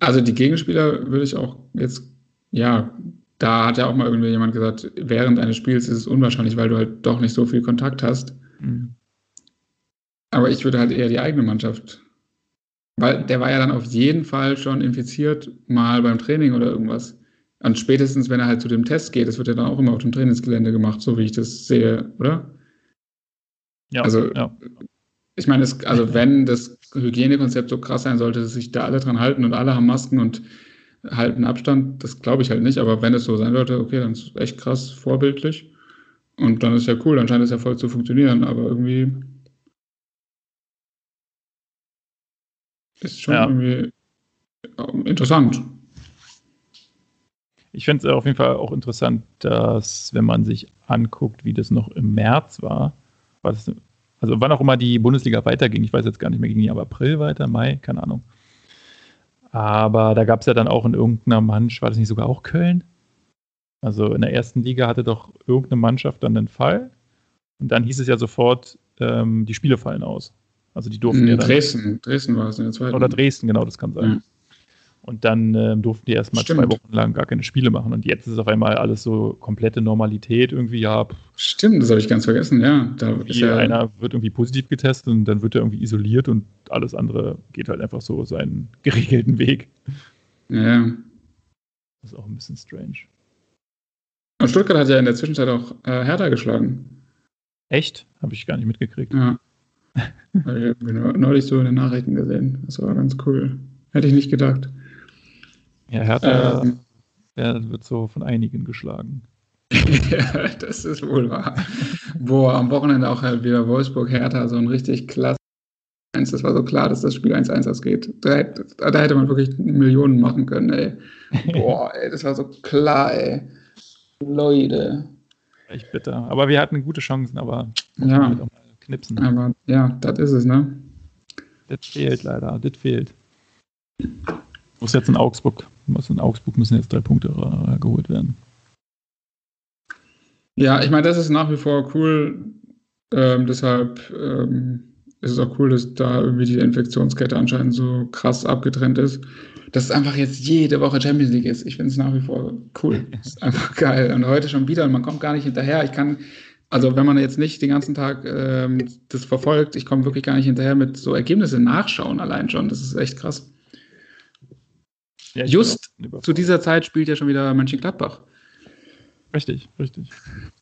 Speaker 1: Also die Gegenspieler würde ich auch jetzt, ja, da hat ja auch mal irgendwie jemand gesagt, während eines Spiels ist es unwahrscheinlich, weil du halt doch nicht so viel Kontakt hast. Mhm. Aber ich würde halt eher die eigene Mannschaft. Weil der war ja dann auf jeden Fall schon infiziert, mal beim Training oder irgendwas. Und spätestens, wenn er halt zu dem Test geht, das wird ja dann auch immer auf dem Trainingsgelände gemacht, so wie ich das sehe, oder? Ja. Also, ja. Ich meine, es, also wenn das Hygienekonzept so krass sein sollte, dass sich da alle dran halten und alle haben Masken und halten Abstand, das glaube ich halt nicht. Aber wenn es so sein sollte, okay, dann ist es echt krass vorbildlich. Und dann ist ja cool, dann scheint es ja voll zu funktionieren, aber irgendwie ist schon ja. irgendwie interessant.
Speaker 2: Ich finde es auf jeden Fall auch interessant, dass, wenn man sich anguckt, wie das noch im März war, war das, also wann auch immer die Bundesliga weiterging, ich weiß jetzt gar nicht mehr, ging die ab April weiter, Mai, keine Ahnung. Aber da gab es ja dann auch in irgendeiner Mannschaft, war das nicht sogar auch Köln? Also in der ersten Liga hatte doch irgendeine Mannschaft dann einen Fall. Und dann hieß es ja sofort, ähm, die Spiele fallen aus. Also die durften
Speaker 1: in
Speaker 2: ja
Speaker 1: dann, Dresden, Dresden war es in der zweiten.
Speaker 2: Oder Dresden, genau, das kann sein. Ja. Und dann ähm, durften die erstmal zwei Wochen lang gar keine Spiele machen. Und jetzt ist auf einmal alles so komplette Normalität irgendwie. Ja,
Speaker 1: Stimmt, das habe ich ganz vergessen, ja.
Speaker 2: Da ja einer wird irgendwie positiv getestet und dann wird er irgendwie isoliert und alles andere geht halt einfach so seinen geregelten Weg.
Speaker 1: Ja.
Speaker 2: Das ist auch ein bisschen strange.
Speaker 1: Und Stuttgart hat ja in der Zwischenzeit auch äh, Hertha geschlagen.
Speaker 2: Echt? Habe ich gar nicht mitgekriegt.
Speaker 1: Ja. ich habe neulich so in den Nachrichten gesehen. Das war ganz cool. Hätte ich nicht gedacht.
Speaker 2: Ja, Hertha ähm, wird so von einigen geschlagen.
Speaker 1: ja, das ist wohl wahr. Boah, am Wochenende auch halt wieder Wolfsburg-Hertha, so ein richtig klasse Das war so klar, dass das Spiel 1-1 ausgeht. Da, da, hätte man wirklich Millionen machen können, ey. Boah, ey, das war so klar, ey. Leute.
Speaker 2: Echt bitter. Aber wir hatten gute Chancen, aber
Speaker 1: ja. knipsen. Aber ja, das ist es, ne?
Speaker 2: Das fehlt leider, das fehlt. Muss jetzt in Augsburg, muss in Augsburg müssen jetzt drei Punkte äh, geholt werden.
Speaker 1: Ja, ich meine, das ist nach wie vor cool. Ähm, deshalb ähm, ist es auch cool, dass da irgendwie die Infektionskette anscheinend so krass abgetrennt ist. Dass es einfach jetzt jede Woche Champions League ist. Ich finde es nach wie vor cool. Ist einfach geil. Und heute schon wieder und man kommt gar nicht hinterher. Ich kann, also wenn man jetzt nicht den ganzen Tag ähm, das verfolgt, ich komme wirklich gar nicht hinterher mit so Ergebnissen nachschauen allein schon. Das ist echt krass. Ja, Just zu dieser Zeit spielt ja schon wieder Mönchengladbach.
Speaker 2: Richtig, richtig.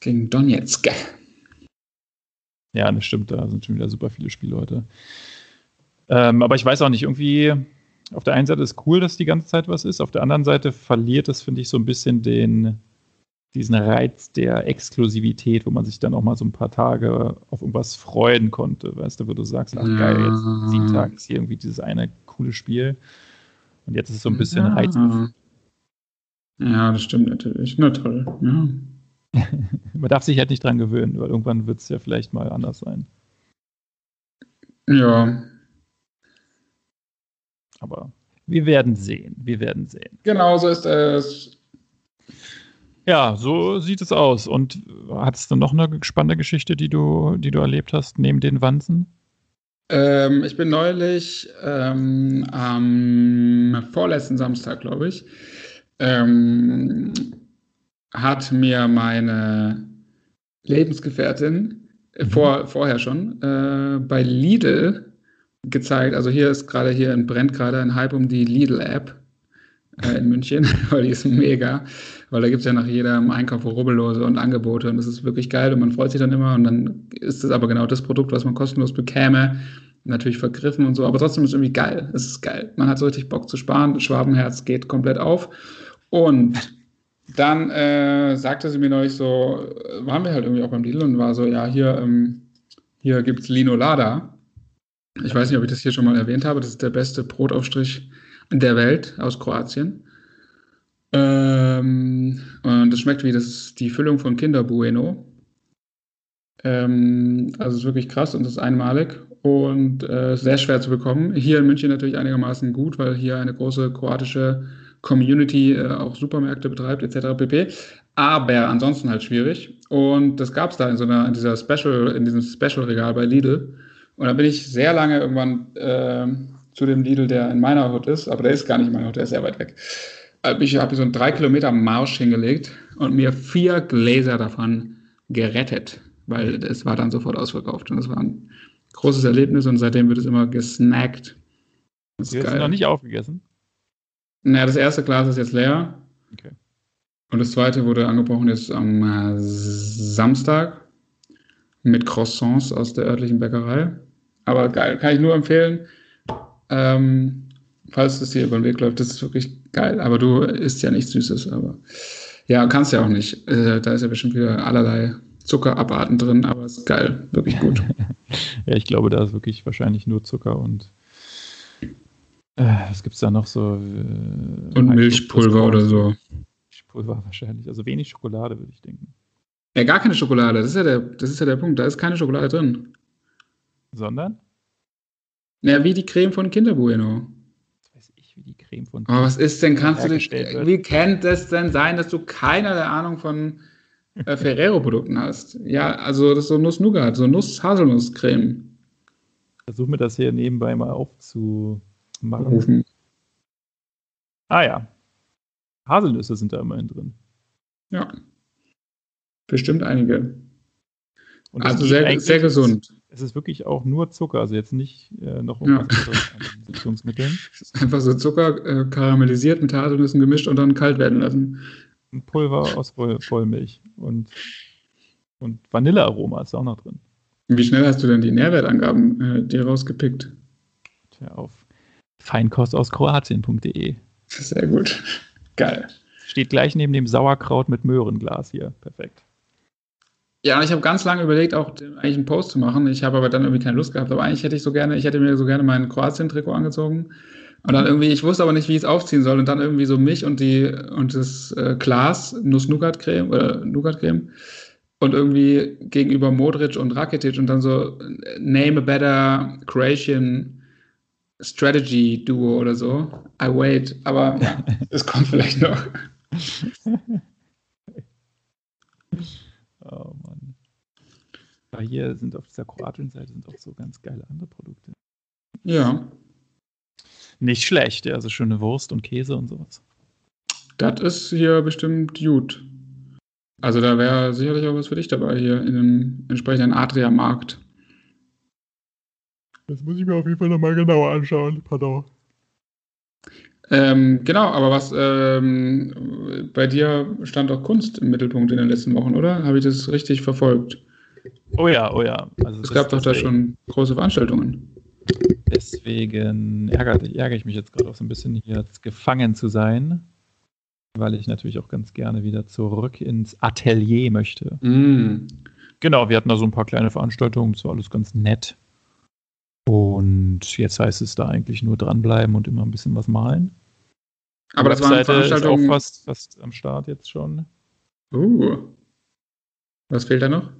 Speaker 1: Gegen Donetsk.
Speaker 2: Ja, das stimmt, da sind schon wieder super viele Spiele heute. Ähm, aber ich weiß auch nicht, irgendwie, auf der einen Seite ist cool, dass die ganze Zeit was ist, auf der anderen Seite verliert es, finde ich, so ein bisschen den, diesen Reiz der Exklusivität, wo man sich dann auch mal so ein paar Tage auf irgendwas freuen konnte, weißt du, wo du sagst, ach geil, jetzt sieben Tage ist hier irgendwie dieses eine coole Spiel. Und jetzt ist es so ein bisschen ja. reizvoll.
Speaker 1: Ja, das stimmt natürlich. Na toll, ja.
Speaker 2: Man darf sich halt nicht dran gewöhnen, weil irgendwann wird es ja vielleicht mal anders sein.
Speaker 1: Ja.
Speaker 2: Aber wir werden sehen. Wir werden sehen.
Speaker 1: Genau so ist es.
Speaker 2: Ja, so sieht es aus. Und hattest du noch eine spannende Geschichte, die du, die du erlebt hast, neben den Wanzen?
Speaker 1: Ähm, ich bin neulich ähm, am vorletzten Samstag, glaube ich, ähm, hat mir meine Lebensgefährtin äh, vor, vorher schon äh, bei Lidl gezeigt. Also hier ist gerade hier brennt gerade ein Hype um die Lidl-App äh, in München, weil die ist mega, weil da gibt es ja nach jedem Einkauf Rubbellose und Angebote und das ist wirklich geil und man freut sich dann immer und dann ist es aber genau das Produkt, was man kostenlos bekäme. Natürlich vergriffen und so, aber trotzdem ist es irgendwie geil. Es ist geil. Man hat so richtig Bock zu sparen. Schwabenherz geht komplett auf. Und dann äh, sagte sie mir neulich so, waren wir halt irgendwie auch beim Deal und war so, ja, hier, ähm, hier gibt es Lino Lada. Ich weiß nicht, ob ich das hier schon mal erwähnt habe. Das ist der beste Brotaufstrich der Welt aus Kroatien. Ähm, und das schmeckt wie das die Füllung von Kinder Bueno. Ähm, also ist wirklich krass und das ist einmalig und äh, sehr schwer zu bekommen. Hier in München natürlich einigermaßen gut, weil hier eine große kroatische Community äh, auch Supermärkte betreibt etc. pp. Aber ansonsten halt schwierig. Und das gab es da in so einer in dieser Special in diesem Special Regal bei Lidl. Und da bin ich sehr lange irgendwann äh, zu dem Lidl, der in meiner Hut ist, aber der ist gar nicht in meiner Hut, der ist sehr weit weg. Äh, ich habe so einen drei Kilometer Marsch hingelegt und mir vier Gläser davon gerettet, weil es war dann sofort ausverkauft und das war ein großes Erlebnis und seitdem wird es immer gesnackt.
Speaker 2: Das ist noch nicht aufgegessen?
Speaker 1: Naja, das erste Glas ist jetzt leer. Okay. Und das zweite wurde angebrochen jetzt am äh, Samstag mit Croissants aus der örtlichen Bäckerei. Aber geil, kann ich nur empfehlen. Ähm, falls das hier über den Weg läuft, das ist wirklich geil. Aber du isst ja nichts Süßes, aber ja, kannst ja auch nicht. Äh, da ist ja bestimmt wieder allerlei Zuckerabarten drin, aber es ist geil, wirklich gut.
Speaker 2: ja, ich glaube, da ist wirklich wahrscheinlich nur Zucker und äh, was gibt es da noch so?
Speaker 1: Äh, und Milchpulver oder so.
Speaker 2: Milchpulver wahrscheinlich. Also wenig Schokolade, würde ich denken.
Speaker 1: Ja, gar keine Schokolade. Das ist ja der, das ist ja der Punkt. Da ist keine Schokolade drin.
Speaker 2: Sondern?
Speaker 1: Ja, wie die Creme von Kinder Bueno.
Speaker 2: Was weiß ich, wie die Creme von
Speaker 1: Kinder Oh, was ist denn, kannst du dich, wie kann das denn sein, dass du keinerlei Ahnung von äh, Ferrero-Produkten hast? Ja, also das ist so Nuss-Nougat, so Nuss-Haselnuss-Creme.
Speaker 2: Versuch mir das hier nebenbei mal aufzumachen. Rufen. Ah ja. Haselnüsse sind da immerhin drin.
Speaker 1: Ja. Bestimmt einige. also sehr, sehr gesund.
Speaker 2: Es ist wirklich auch nur Zucker, also jetzt nicht äh, noch irgendwas
Speaker 1: ja. anderes Einfach so Zucker äh, karamellisiert mit Haselnüssen gemischt und dann kalt werden lassen.
Speaker 2: Ein Pulver aus Voll Vollmilch und, und Vanillearoma ist auch noch drin.
Speaker 1: Wie schnell hast du denn die Nährwertangaben äh, dir rausgepickt?
Speaker 2: Tja, auf feinkostaus-kroatien.de.
Speaker 1: Sehr gut. Geil.
Speaker 2: Steht gleich neben dem Sauerkraut mit Möhrenglas hier. Perfekt.
Speaker 1: Ja, ich habe ganz lange überlegt, auch eigentlich einen Post zu machen. Ich habe aber dann irgendwie keine Lust gehabt. Aber eigentlich hätte ich so gerne, ich hätte mir so gerne mein Kroatien-Trikot angezogen. Und dann irgendwie, ich wusste aber nicht, wie ich es aufziehen soll. Und dann irgendwie so mich und die und das äh, Glas Nuss-Nougat-Creme oder Nougat-Creme. Und irgendwie gegenüber Modric und Rakitic und dann so Name a better Croatian Strategy Duo oder so. I wait. Aber ja, es kommt vielleicht noch.
Speaker 2: Oh Mann. Aber hier sind auf dieser kroatischen Seite sind auch so ganz geile andere Produkte.
Speaker 1: Ja.
Speaker 2: Nicht schlecht, ja. Also schöne Wurst und Käse und sowas.
Speaker 1: Das ist hier bestimmt gut. Also da wäre sicherlich auch was für dich dabei hier in dem entsprechenden Adria-Markt.
Speaker 2: Das muss ich mir auf jeden Fall nochmal genauer anschauen. Pardon.
Speaker 1: Ähm, genau, aber was ähm, bei dir stand auch Kunst im Mittelpunkt in den letzten Wochen, oder? Habe ich das richtig verfolgt?
Speaker 2: Oh ja, oh ja.
Speaker 1: Also es gab doch da schon große Veranstaltungen.
Speaker 2: Deswegen ärgere, ärgere ich mich jetzt gerade auch so ein bisschen hier gefangen zu sein, weil ich natürlich auch ganz gerne wieder zurück ins Atelier möchte.
Speaker 1: Mm.
Speaker 2: Genau, wir hatten da so ein paar kleine Veranstaltungen, das war alles ganz nett. Und jetzt heißt es da eigentlich nur dranbleiben und immer ein bisschen was malen.
Speaker 1: Aber das war Veranstaltung...
Speaker 2: ist auch fast, fast am Start jetzt schon.
Speaker 1: Uh. Was fehlt da noch?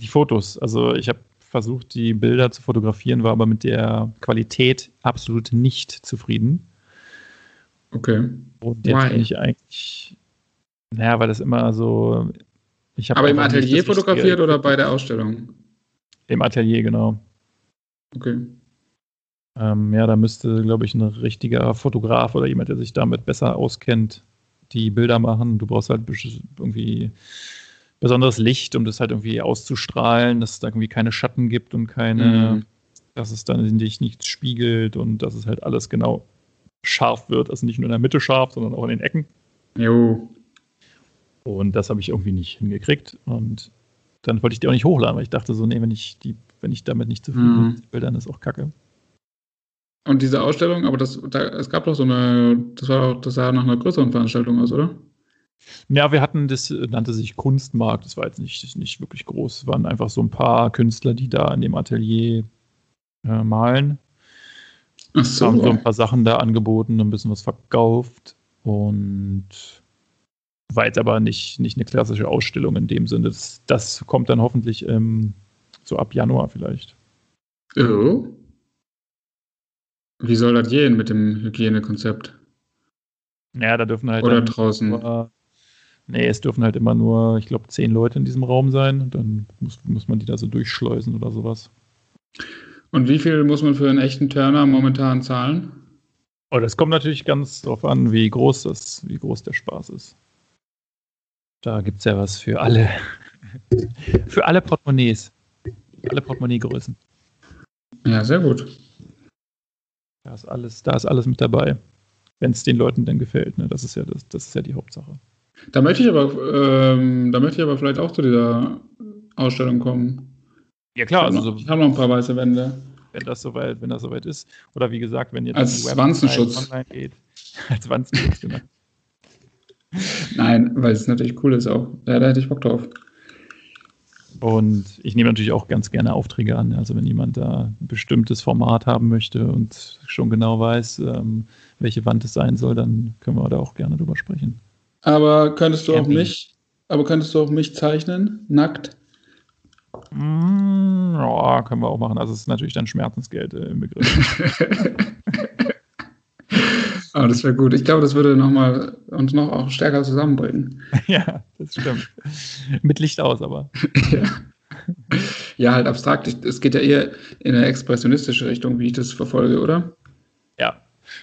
Speaker 2: Die Fotos. Also ich habe versucht, die Bilder zu fotografieren, war aber mit der Qualität absolut nicht zufrieden.
Speaker 1: Okay.
Speaker 2: Und jetzt Why? bin ich eigentlich, naja, weil das immer so.
Speaker 1: aber im Atelier fotografiert oder bei der Ausstellung?
Speaker 2: Im Atelier, genau.
Speaker 1: Okay.
Speaker 2: Ähm, ja, da müsste, glaube ich, ein richtiger Fotograf oder jemand, der sich damit besser auskennt, die Bilder machen. Du brauchst halt irgendwie besonderes Licht, um das halt irgendwie auszustrahlen, dass es da irgendwie keine Schatten gibt und keine, mhm. dass es dann in dich nichts spiegelt und dass es halt alles genau scharf wird. Also nicht nur in der Mitte scharf, sondern auch in den Ecken.
Speaker 1: Jo.
Speaker 2: Und das habe ich irgendwie nicht hingekriegt. Und dann wollte ich die auch nicht hochladen, weil ich dachte so, nee, wenn ich die wenn ich damit nicht zufrieden mhm. bin, dann ist auch Kacke.
Speaker 1: Und diese Ausstellung, aber das, da, es gab doch so eine, das war auch, das sah nach einer größeren Veranstaltung aus, oder?
Speaker 2: Ja, wir hatten, das nannte sich Kunstmarkt, das war jetzt nicht, nicht wirklich groß, es waren einfach so ein paar Künstler, die da in dem Atelier äh, malen. Ach so. Haben so ein paar Sachen da angeboten, ein bisschen was verkauft und war jetzt aber nicht, nicht eine klassische Ausstellung in dem Sinne. Das, das kommt dann hoffentlich im so ab Januar vielleicht.
Speaker 1: Oh. Wie soll das gehen mit dem Hygienekonzept?
Speaker 2: Ja, da dürfen halt.
Speaker 1: Oder draußen.
Speaker 2: Nur, nee, es dürfen halt immer nur, ich glaube, zehn Leute in diesem Raum sein. Dann muss, muss man die da so durchschleusen oder sowas.
Speaker 1: Und wie viel muss man für einen echten Turner momentan zahlen?
Speaker 2: Oh, das kommt natürlich ganz darauf an, wie groß das, wie groß der Spaß ist. Da gibt es ja was für alle. für alle Portemonnaies. Alle Portemonnaie-Größen.
Speaker 1: Ja, sehr gut.
Speaker 2: Da ist alles, da ist alles mit dabei. Wenn es den Leuten denn gefällt. Ne? Das, ist ja das, das ist ja die Hauptsache.
Speaker 1: Da möchte ich aber, ähm, da möchte ich aber vielleicht auch zu dieser Ausstellung kommen.
Speaker 2: Ja klar,
Speaker 1: also so, ich habe noch ein paar weiße Wände.
Speaker 2: Wenn das soweit, wenn das soweit ist. Oder wie gesagt, wenn ihr
Speaker 1: als Wanzenschutz
Speaker 2: online geht. als Wanzenschutz, genau.
Speaker 1: Nein, weil es natürlich cool ist auch. Ja, da hätte ich Bock drauf.
Speaker 2: Und ich nehme natürlich auch ganz gerne Aufträge an. Also wenn jemand da ein bestimmtes Format haben möchte und schon genau weiß, ähm, welche Wand es sein soll, dann können wir da auch gerne drüber sprechen.
Speaker 1: Aber könntest du auch mich, aber könntest du auch mich zeichnen, nackt?
Speaker 2: Mm, ja, können wir auch machen. Also es ist natürlich dann Schmerzensgeld äh, im Begriff.
Speaker 1: oh, das wäre gut. Ich glaube, das würde noch mal, uns noch auch stärker zusammenbringen.
Speaker 2: ja, das stimmt. Mit Licht aus, aber.
Speaker 1: ja. ja, halt abstrakt. Es geht ja eher in eine expressionistische Richtung, wie ich das verfolge, oder?
Speaker 2: Ja,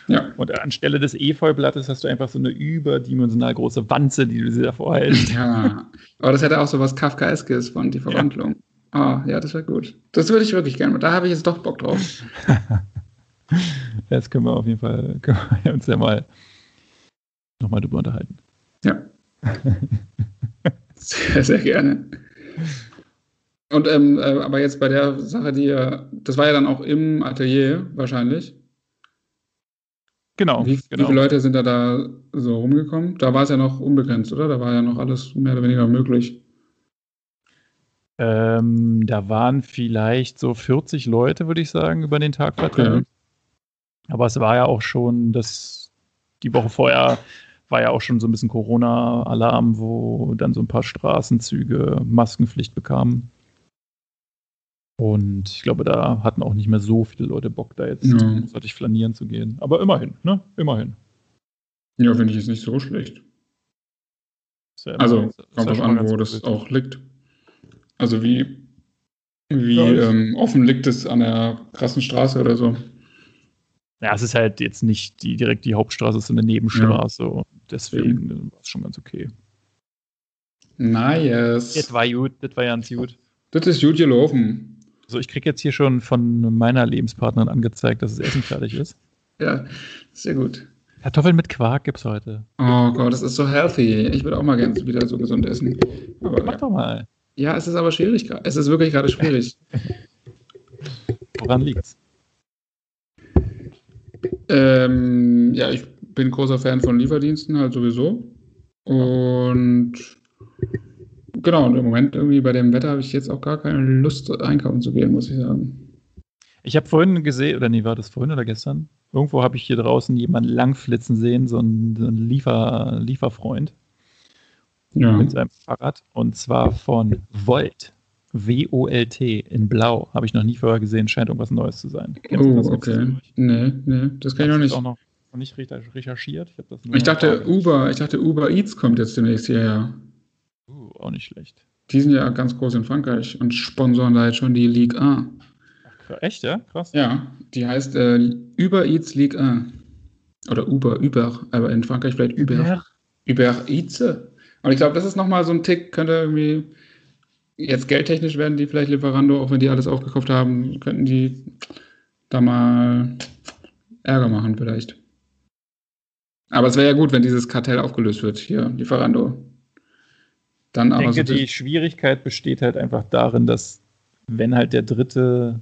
Speaker 1: ja.
Speaker 2: Und anstelle des Efeublattes hast du einfach so eine überdimensional große Wanze, die du dir davor hältst.
Speaker 1: Ja, aber das hätte auch so was Kafkaeskes von die Verwandlung. Ja. Oh, ja, das wäre gut. Das würde ich wirklich gerne. Da habe ich jetzt doch Bock drauf.
Speaker 2: das können wir auf jeden Fall uns ja mal nochmal drüber unterhalten.
Speaker 1: Ja. sehr, sehr gerne. Und ähm, äh, aber jetzt bei der Sache, die das war ja dann auch im Atelier wahrscheinlich.
Speaker 2: Genau,
Speaker 1: wie,
Speaker 2: genau.
Speaker 1: Wie viele Leute sind da, da so rumgekommen? Da war es ja noch unbegrenzt, oder? Da war ja noch alles mehr oder weniger möglich.
Speaker 2: Ähm, da waren vielleicht so 40 Leute, würde ich sagen, über den Tag verteilt. Okay. Aber es war ja auch schon, das, die Woche vorher war ja auch schon so ein bisschen Corona-Alarm, wo dann so ein paar Straßenzüge Maskenpflicht bekamen. Und ich glaube, da hatten auch nicht mehr so viele Leute Bock, da jetzt ja. großartig flanieren zu gehen. Aber immerhin, ne? Immerhin.
Speaker 1: Ja, finde ich jetzt nicht so schlecht. Ja also, kommt drauf an, wo das auch liegt. Also, wie, wie ja, ähm, offen liegt es an der krassen Straße oder so?
Speaker 2: Ja, es ist halt jetzt nicht die, direkt die Hauptstraße, es ist eine Nebenstraße. Ja. Deswegen ja. war es schon ganz okay.
Speaker 1: Nice.
Speaker 2: Das war gut, das war ganz gut.
Speaker 1: Das ist gut gelaufen.
Speaker 2: So, ich kriege jetzt hier schon von meiner Lebenspartnerin angezeigt, dass das Essen fertig ist.
Speaker 1: Ja, sehr gut.
Speaker 2: Kartoffeln mit Quark gibt es heute.
Speaker 1: Oh Gott, das ist so healthy. Ich würde auch mal gerne wieder so gesund essen.
Speaker 2: Aber, Mach doch mal.
Speaker 1: Ja, es ist aber schwierig. Es ist wirklich gerade schwierig.
Speaker 2: Woran liegt's?
Speaker 1: Ähm, ja, ich bin großer Fan von Lieferdiensten, halt sowieso. Und genau, und im Moment irgendwie bei dem Wetter habe ich jetzt auch gar keine Lust, einkaufen zu gehen, muss ich sagen.
Speaker 2: Ich habe vorhin gesehen, oder nee, war das vorhin oder gestern? Irgendwo habe ich hier draußen jemanden langflitzen sehen, so ein, so ein Liefer, Lieferfreund. Ja. Mit seinem Fahrrad. Und zwar von Volt. W-O-L-T in Blau. Habe ich noch nie vorher gesehen. Scheint irgendwas Neues zu sein.
Speaker 1: Kennst oh, okay. Nee, nee, das kann ich noch nicht.
Speaker 2: auch noch, noch nicht recherchiert.
Speaker 1: Ich, ich dachte, Uber, ich dachte, Uber Eats kommt jetzt demnächst hierher.
Speaker 2: Uh, auch nicht schlecht.
Speaker 1: Die sind ja ganz groß in Frankreich und sponsoren da jetzt schon die Ligue 1.
Speaker 2: Ach, echt, ja? Krass.
Speaker 1: Ja, die heißt äh, Uber Eats Ligue 1. Oder Uber, Uber, aber in Frankreich vielleicht Uber. Uber, Uber Eats. Und ich glaube, das ist nochmal so ein Tick, könnte irgendwie jetzt geldtechnisch werden die vielleicht Lieferando, auch wenn die alles aufgekauft haben, könnten die da mal Ärger machen vielleicht. Aber es wäre ja gut, wenn dieses Kartell aufgelöst wird hier, Lieferando.
Speaker 2: Dann ich denke, so die Schwierigkeit besteht halt einfach darin, dass wenn halt der dritte,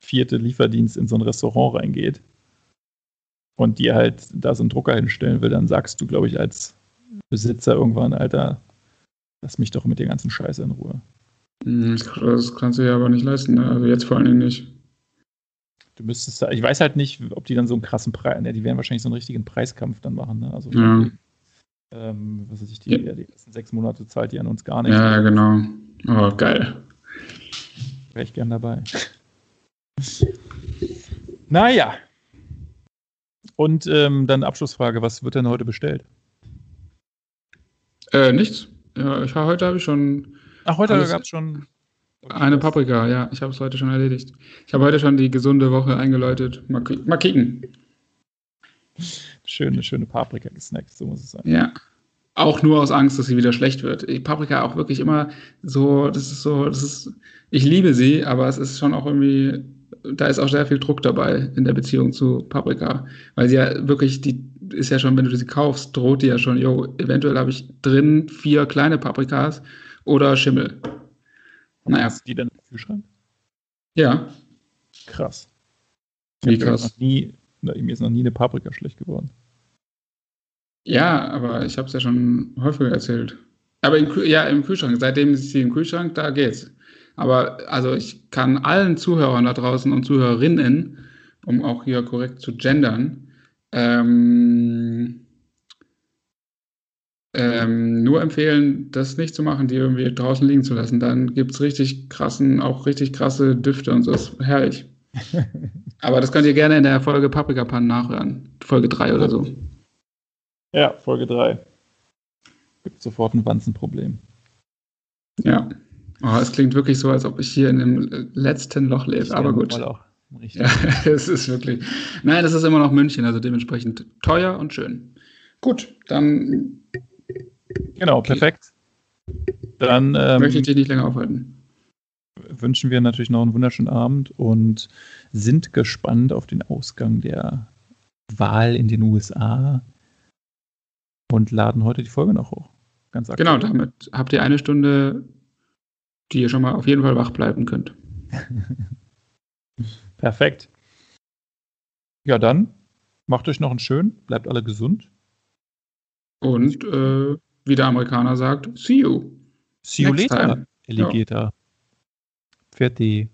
Speaker 2: vierte Lieferdienst in so ein Restaurant reingeht und dir halt da so einen Drucker hinstellen will, dann sagst du, glaube ich, als Besitzer irgendwann, Alter, lass mich doch mit der ganzen Scheiße in Ruhe.
Speaker 1: Hm, das kannst du ja aber nicht leisten, ne? also jetzt vor allen Dingen nicht.
Speaker 2: Du müsstest, ich weiß halt nicht, ob die dann so einen krassen Preis, ne, die werden wahrscheinlich so einen richtigen Preiskampf dann machen, ne? Also
Speaker 1: ja.
Speaker 2: Ähm, was weiß ich, die, ja. die ersten sechs Monate zahlt die an uns gar nicht.
Speaker 1: Ja, genau. Oh, geil.
Speaker 2: Wäre ich gern dabei. naja. Und ähm, dann Abschlussfrage: Was wird denn heute bestellt?
Speaker 1: Äh, nichts. Ja, ich, heute habe ich schon.
Speaker 2: Ach, heute gab es schon.
Speaker 1: Eine Paprika, ja. Ich habe es heute schon erledigt. Ich habe heute schon die gesunde Woche eingeläutet. Mal, mal kicken.
Speaker 2: Schöne, schöne Paprika gesnackt, so muss es sein.
Speaker 1: Ja. Auch nur aus Angst, dass sie wieder schlecht wird. Ich, Paprika auch wirklich immer so, das ist so, das ist, ich liebe sie, aber es ist schon auch irgendwie, da ist auch sehr viel Druck dabei in der Beziehung zu Paprika. Weil sie ja wirklich, die ist ja schon, wenn du sie kaufst, droht die ja schon, jo, eventuell habe ich drin vier kleine Paprikas oder Schimmel.
Speaker 2: Naja. Hast du die dann im Kühlschrank?
Speaker 1: Ja.
Speaker 2: Krass.
Speaker 1: Wie krass.
Speaker 2: Noch nie, mir ist noch nie eine Paprika schlecht geworden.
Speaker 1: Ja, aber ich habe es ja schon häufiger erzählt. Aber im, ja, im Kühlschrank. Seitdem ist sie im Kühlschrank, da geht's. Aber also ich kann allen Zuhörern da draußen und Zuhörerinnen, um auch hier korrekt zu gendern, ähm, ähm, nur empfehlen, das nicht zu machen, die irgendwie draußen liegen zu lassen. Dann gibt es richtig krassen, auch richtig krasse Düfte und so. Ist herrlich. Aber das könnt ihr gerne in der Folge Paprika Pan nachhören. Folge 3 oder so.
Speaker 2: Ja, Folge 3. Gibt sofort ein Wanzenproblem.
Speaker 1: Ja. Oh, es klingt wirklich so, als ob ich hier in dem letzten Loch lebe. Aber gut. Auch. Richtig. Ja, es ist wirklich. Nein, es ist immer noch München, also dementsprechend teuer und schön. Gut, dann.
Speaker 2: Genau, perfekt. Dann ähm,
Speaker 1: möchte ich dich nicht länger aufhalten.
Speaker 2: Wünschen wir natürlich noch einen wunderschönen Abend und sind gespannt auf den Ausgang der Wahl in den USA und laden heute die Folge noch hoch.
Speaker 1: Ganz aktuell. Genau, damit habt ihr eine Stunde, die ihr schon mal auf jeden Fall wach bleiben könnt.
Speaker 2: Perfekt. Ja, dann macht euch noch einen schönen, bleibt alle gesund.
Speaker 1: Und äh, wie der Amerikaner sagt, see you.
Speaker 2: See you later, Alligator. Ja. Fertig.